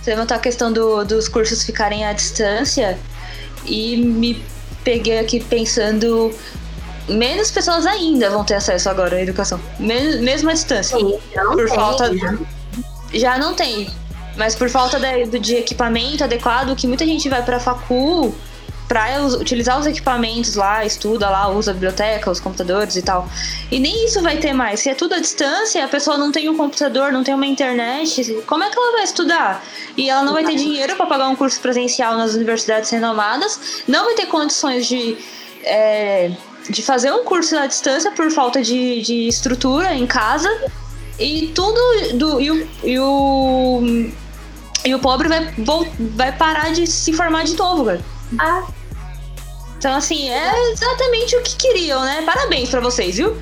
você levantou a questão do- dos cursos ficarem à distância e me peguei aqui pensando. Menos pessoas ainda vão ter acesso agora à educação. Mesmo, mesmo à distância. Sim, não Por tem, falta- né? Já não tem. Mas por falta de, de equipamento adequado, que muita gente vai pra facul pra us- utilizar os equipamentos lá, estuda lá, usa a biblioteca, os computadores e tal. E nem isso vai ter mais. Se é tudo à distância, a pessoa não tem um computador, não tem uma internet, como é que ela vai estudar? E ela não vai ter dinheiro pra pagar um curso presencial nas universidades renomadas, não vai ter condições de. é, de fazer um curso à distância por falta de, de estrutura em casa e tudo do e o, e o, e o pobre vai, vai parar de se formar de novo, velho. Ah, Então, assim, é exatamente o que queriam, né? Parabéns pra vocês, viu?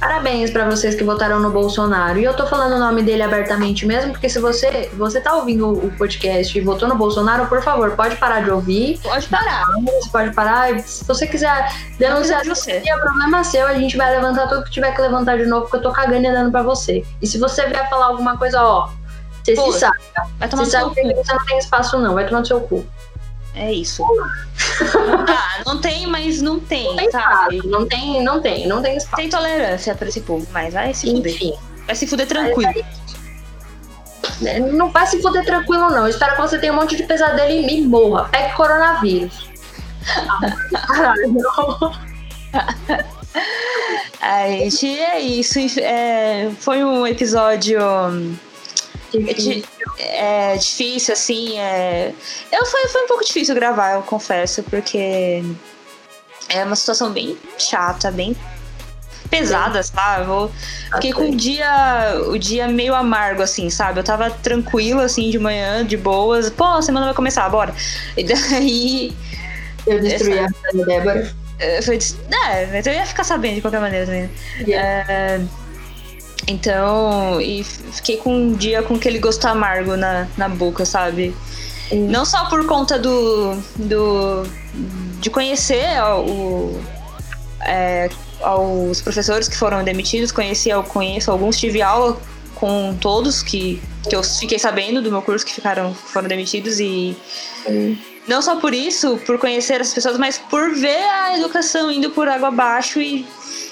Parabéns para vocês que votaram no Bolsonaro. E eu tô falando o nome dele abertamente mesmo, porque se você você tá ouvindo o podcast e votou no Bolsonaro, por favor, pode parar de ouvir. Pode parar. Você pode parar. Se você quiser denunciar, de você. se é problema seu, a gente vai levantar tudo que tiver que levantar de novo, porque eu tô cagando e dando pra você. E se você vier falar alguma coisa, ó, você se Pô, sabe. Vai tomar Você no sabe seu que cu. você não tem espaço, não. Vai tomar no seu cu. É isso. Dá, não tem, mas não tem, Não tem sabe? espaço. Não tem, não tem, não tem espaço. Tem tolerância pra esse povo, mas vai se fuder. Enfim. Vai se fuder tranquilo. né, Não vai se fuder tranquilo, não. Eu espero que você tenha um monte de pesadelo e morra. Pegue coronavírus. Caralho, não. Ai, gente, é isso. É, foi um episódio é, é, difícil, assim. É... Eu, foi, foi um pouco difícil gravar, eu confesso, porque é uma situação bem chata, bem pesada, sabe? Eu fiquei com o dia, o dia meio amargo, assim, sabe? Eu tava tranquila, assim, de manhã, de boas. Pô, a semana vai começar, bora. E daí. Eu destruí a vida da Débora. eh, Foi, é, mas eu ia ficar sabendo de qualquer maneira também. É, então, e fiquei com um dia com aquele gosto amargo na, na boca, sabe? Sim. Não só por conta do. do de conhecer o, é, aos professores que foram demitidos, conheci, eu conheço alguns, tive aula com todos que, que eu fiquei sabendo do meu curso que ficaram foram demitidos e Sim. não só por isso, por conhecer as pessoas, mas por ver a educação indo por água abaixo e,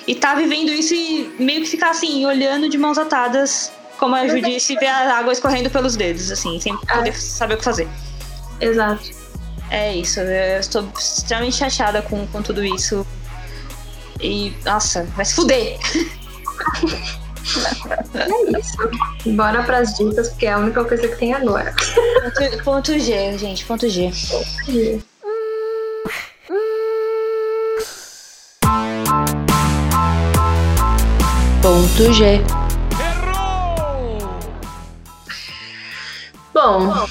e tá vivendo isso e meio que ficar assim, olhando de mãos atadas, como a Ju disse, ver a água escorrendo pelos dedos, assim, sem poder saber o que fazer. Exato. É isso, eu estou extremamente chateada com, com tudo isso. E, nossa, vai se fuder! É isso. Bora pras dicas, porque é a única coisa que tem agora. Ponto, ponto G, gente, ponto G. Ponto G. Bom,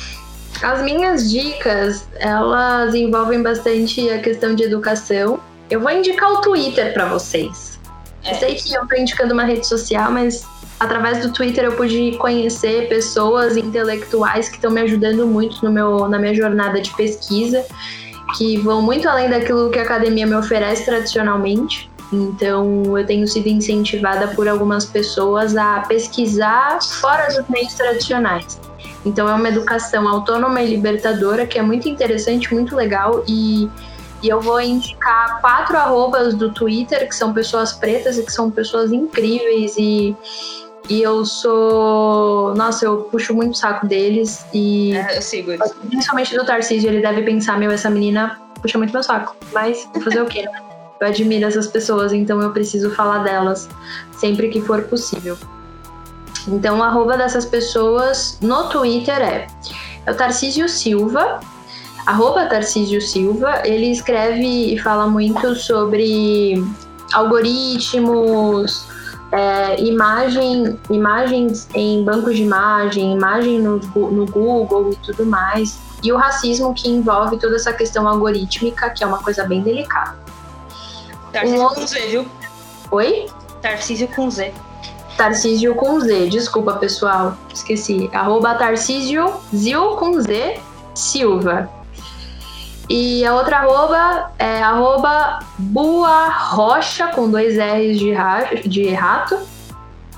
as minhas dicas, elas envolvem bastante a questão de educação. Eu vou indicar o Twitter pra vocês. É. Eu sei que eu tô indicando uma rede social, mas através do Twitter eu pude conhecer pessoas intelectuais que estão me ajudando muito no meu, na minha jornada de pesquisa, que vão muito além daquilo que a academia me oferece tradicionalmente. Então, eu tenho sido incentivada por algumas pessoas a pesquisar fora dos meios tradicionais. Então, é uma educação autônoma e libertadora que é muito interessante, muito legal e e eu vou indicar quatro arrobas do Twitter, que são pessoas pretas e que são pessoas incríveis. E, e eu sou. Nossa, eu puxo muito o saco deles. E É, eu sigo eles. principalmente do Tarcísio, ele deve pensar: meu, essa menina puxa muito meu saco. Mas fazer o quê? né? Eu admiro essas pessoas, então eu preciso falar delas sempre que for possível. Então, o arroba dessas pessoas no Twitter é, é o Tarcísio Silva, arroba Tarcísio Silva, ele escreve e fala muito sobre algoritmos, é, imagem, imagens em bancos de imagem, imagem no, no Google e tudo mais, e o racismo que envolve toda essa questão algorítmica, que é uma coisa bem delicada. Tarcísio Um com Z, viu? Oi? Tarcísio com Z. Tarcísio com Z, desculpa pessoal, esqueci. Arroba Tarcísio Zil com Z Silva. E a outra arroba é arroba Bua Rocha com dois R's de, ra- de rato.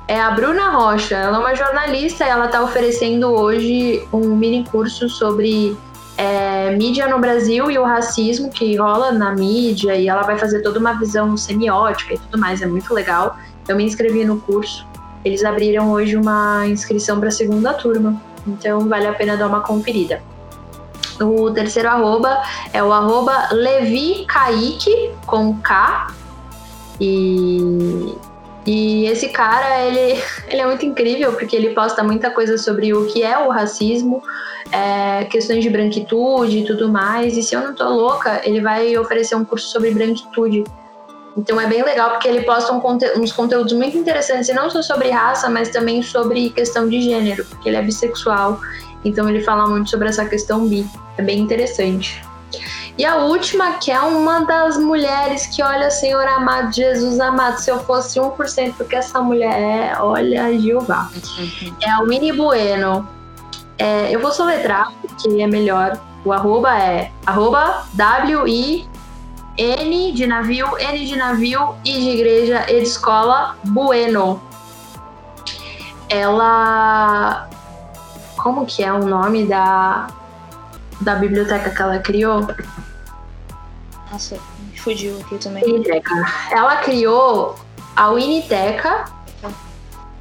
É a Bruna Rocha, ela é uma jornalista e ela está oferecendo hoje um mini curso sobre é, mídia no Brasil e o racismo que rola na mídia e ela vai fazer toda uma visão semiótica e tudo mais, é muito legal. Eu me inscrevi no curso. Eles abriram hoje uma inscrição para a segunda turma, então vale a pena dar uma conferida. O terceiro arroba é o arroba Levi Kaique, com K. E, e esse cara, ele, ele é muito incrível, porque ele posta muita coisa sobre o que é o racismo, é, questões de branquitude e tudo mais. E se eu não tô louca, ele vai oferecer um curso sobre branquitude. Então é bem legal porque ele posta um conte- uns conteúdos muito interessantes, e não só sobre raça, mas também sobre questão de gênero, porque ele é bissexual. Então ele fala muito sobre essa questão bi. É bem interessante. E a última, que é uma das mulheres que, olha, Senhor amado, Jesus amado, se eu fosse 1% do que essa mulher é, olha, Jeová. É a Winnie Bueno. É, eu vou soletrar, porque é melhor. O arroba é arroba W-I N de navio, N de navio, I de igreja, E de escola, Bueno. Ela. Como que é o nome da, da biblioteca que ela criou? Nossa, me fugiu aqui também. Winiteca. Ela criou a Winiteca,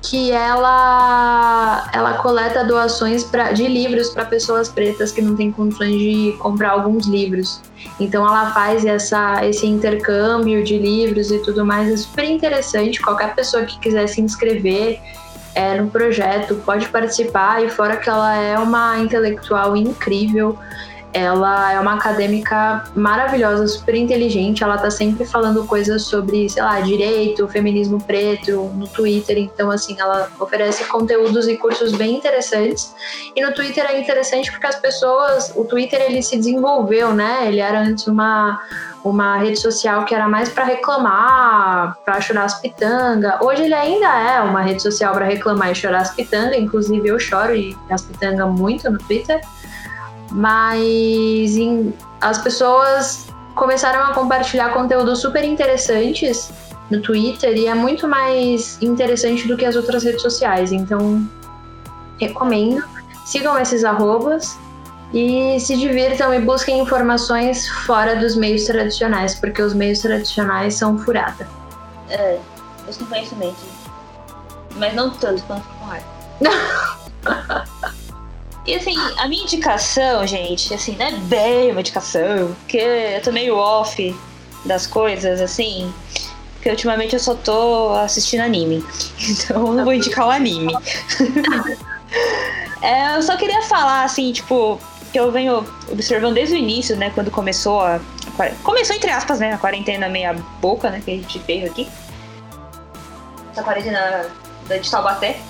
que ela ela coleta doações pra, de livros para pessoas pretas que não têm condições de comprar alguns livros. Então ela faz essa, esse intercâmbio de livros e tudo mais, é super interessante. Qualquer pessoa que quiser se inscrever é, no projeto pode participar, e fora que ela é uma intelectual incrível. Ela é uma acadêmica maravilhosa, super inteligente. Ela tá sempre falando coisas sobre, sei lá, direito, feminismo preto no Twitter. Então, assim, ela oferece conteúdos e cursos bem interessantes. E no Twitter é interessante porque as pessoas, o Twitter ele se desenvolveu, né? Ele era antes uma uma rede social que era mais para reclamar, para chorar as pitangas. Hoje ele ainda é uma rede social para reclamar e chorar as pitangas, inclusive eu choro e as pitangas muito no Twitter mas em, as pessoas começaram a compartilhar conteúdos super interessantes no Twitter e é muito mais interessante do que as outras redes sociais. Então, recomendo. Sigam esses arrobas e se divirtam e busquem informações fora dos meios tradicionais, porque os meios tradicionais são furada. É, eu não conheço mesmo. Mas não tanto quanto com raiva. E assim, a minha indicação, gente, assim, não é bem uma indicação, porque eu tô meio off das coisas, assim. Porque ultimamente eu só tô assistindo anime. Então eu não vou indicar o anime. é, eu só queria falar, assim, tipo, que eu venho observando desde o início, né? Quando começou a. Começou, entre aspas, né? A quarentena meia boca, né? Que a gente fez aqui. Essa quarentena de Taubaté.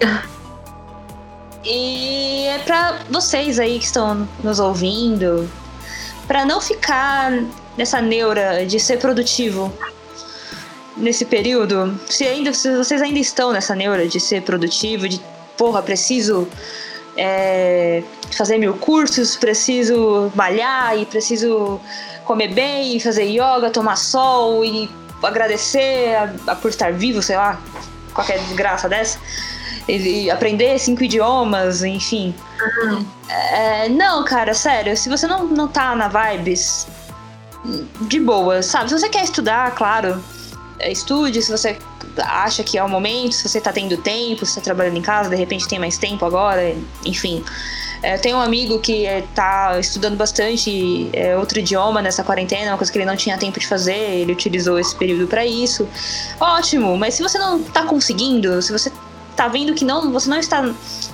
E é para vocês aí que estão nos ouvindo, para não ficar nessa neura de ser produtivo nesse período, se ainda se vocês ainda estão nessa neura de ser produtivo, de porra, preciso é, fazer mil cursos, preciso malhar e preciso comer bem, fazer yoga, tomar sol e agradecer a, a por estar vivo, sei lá, qualquer desgraça dessa ele aprender cinco idiomas, enfim. Uhum. É, não, cara, sério, se você não, não tá na vibes, de boa, sabe? Se você quer estudar, claro, é, estude, se você acha que é o momento, se você tá tendo tempo, se tá trabalhando em casa, de repente tem mais tempo agora, enfim. É, tem um amigo que é, tá estudando bastante é, outro idioma nessa quarentena, uma coisa que ele não tinha tempo de fazer, ele utilizou esse período para isso. Ótimo, mas se você não tá conseguindo, se você tá vendo que não, você não está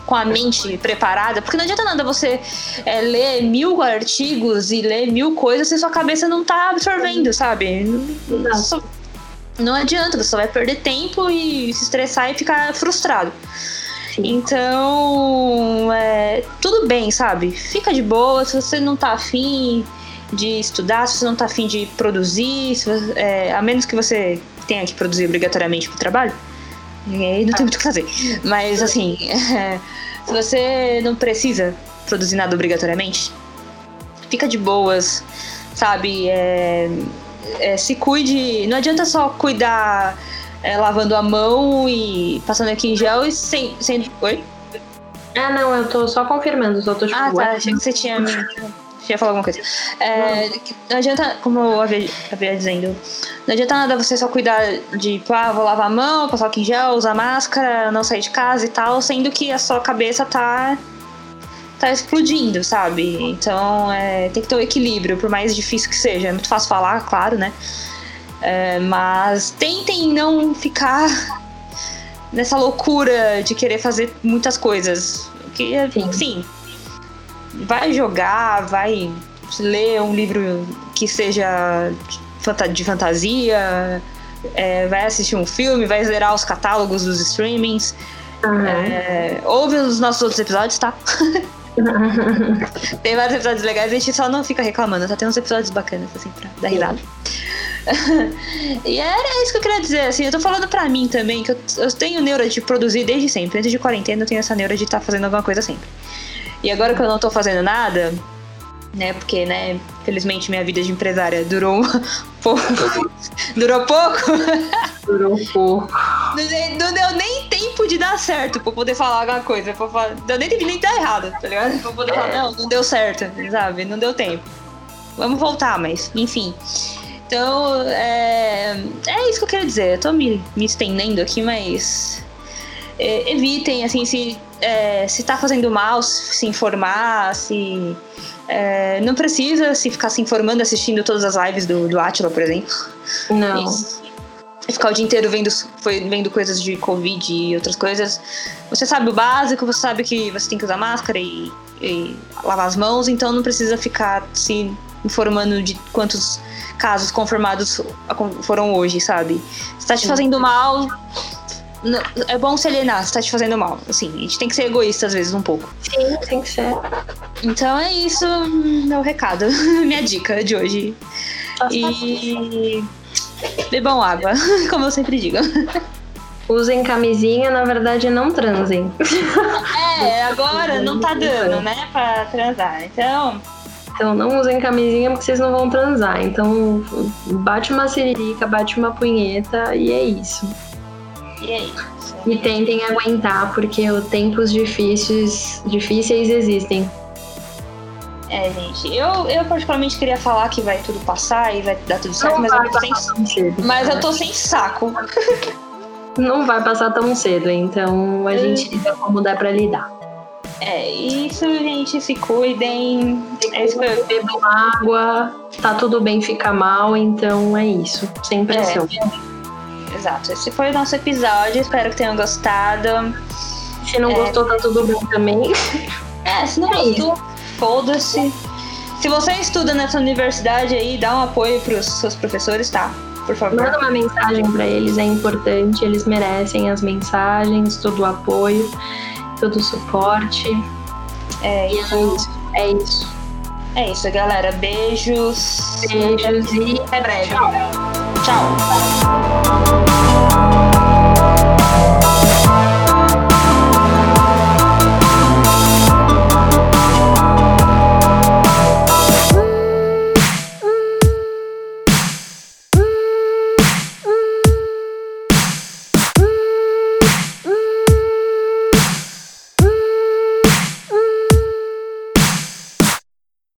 com a mente preparada, porque não adianta nada você é, ler mil artigos e ler mil coisas se sua cabeça não tá absorvendo, sabe? Não, só, não adianta, você só vai perder tempo e se estressar e ficar frustrado. Então, é, tudo bem, sabe? Fica de boa, se você não tá afim de estudar, se você não tá afim de produzir, você, é, a menos que você tenha que produzir obrigatoriamente pro trabalho, e aí não tem muito o que fazer. Mas assim, é, se você não precisa produzir nada obrigatoriamente, fica de boas, sabe? É, é, se cuide. Não adianta só cuidar é, lavando a mão e passando aqui em gel e sem. sem... Oi? Ah, não, eu tô só confirmando, só tô tipo. Ah, tá, achei que você tinha ia falar alguma coisa. É, não adianta, como eu havia, havia, dizendo, não adianta nada você só cuidar de, tipo, ah, vou lavar a mão, passar o em gel, usar máscara, não sair de casa e tal, sendo que a sua cabeça tá tá explodindo, sabe? Então é, tem que ter um equilíbrio, por mais difícil que seja. É muito fácil falar, claro, né? É, mas tentem não ficar nessa loucura de querer fazer muitas coisas. Que, sim, sim vai jogar, vai ler um livro que seja de fantasia, é, vai assistir um filme, vai zerar os catálogos dos streamings. Uhum. É, ouve os nossos outros episódios, tá? Tem vários episódios legais, a gente só não fica reclamando, só tem uns episódios bacanas, assim, pra dar risada. e era isso que eu queria dizer, assim, eu tô falando pra mim também, que eu, eu tenho neura de produzir desde sempre. Antes de quarentena eu tenho essa neura de estar tá fazendo alguma coisa sempre. E agora que eu não tô fazendo nada, né, porque, né, felizmente minha vida de empresária durou um pouco. durou pouco? Durou pouco. Não, não, deu nem tempo de dar certo pra poder falar alguma coisa. Pra falar, não deu nem tempo de nem dar errado, tá ligado? Pra poder falar, não, não deu certo, sabe? Não deu tempo. Vamos voltar, mas, enfim. Então, é, é isso que eu quero dizer. Eu tô me, me estendendo aqui, mas é, evitem, assim, se, é, se tá fazendo mal, se informar, se. É, não precisa se ficar se informando assistindo todas as lives do, do Atila, por exemplo. Não. E ficar o dia inteiro vendo, foi, vendo coisas de Covid e outras coisas. Você sabe o básico, você sabe que você tem que usar máscara e, e lavar as mãos, então não precisa ficar se informando de quantos casos confirmados foram hoje, sabe? Se tá te fazendo mal, é bom se alienar se tá te fazendo mal. Assim, a gente tem que ser egoísta às vezes um pouco. Sim, tem que ser. Então é isso, meu recado, minha dica de hoje. Nossa, e bebam água, como eu sempre digo. Usem camisinha, na verdade não transem. É, agora não tá dando, né, pra transar. Então, então não usem camisinha porque vocês não vão transar. Então bate uma siririca, bate uma punheta e é isso. E é isso. E tentem aguentar, porque os tempos difíceis, difíceis existem. É, gente, eu, eu particularmente queria falar que vai tudo passar e vai dar tudo certo, mas eu tô sem cedo, Mas eu tô sem saco. Não vai passar tão cedo, então a gente lida como dá pra lidar. É isso, gente. Se cuidem. É isso que Bebam água. Tá tudo bem, fica mal. Então é isso. Sem pressão. É. Exato. Esse foi o nosso episódio. Espero que tenham gostado. Se não é... gostou, tá tudo bem também. É, se não é gostou, foda-se. Se você estuda nessa universidade aí, dá um apoio pros seus professores, tá? Por favor. Manda uma mensagem para eles, é importante. Eles merecem as mensagens, todo o apoio todo o suporte. É, é isso. É isso. É isso, galera. Beijos. Beijos e até breve. Tchau. Tchau.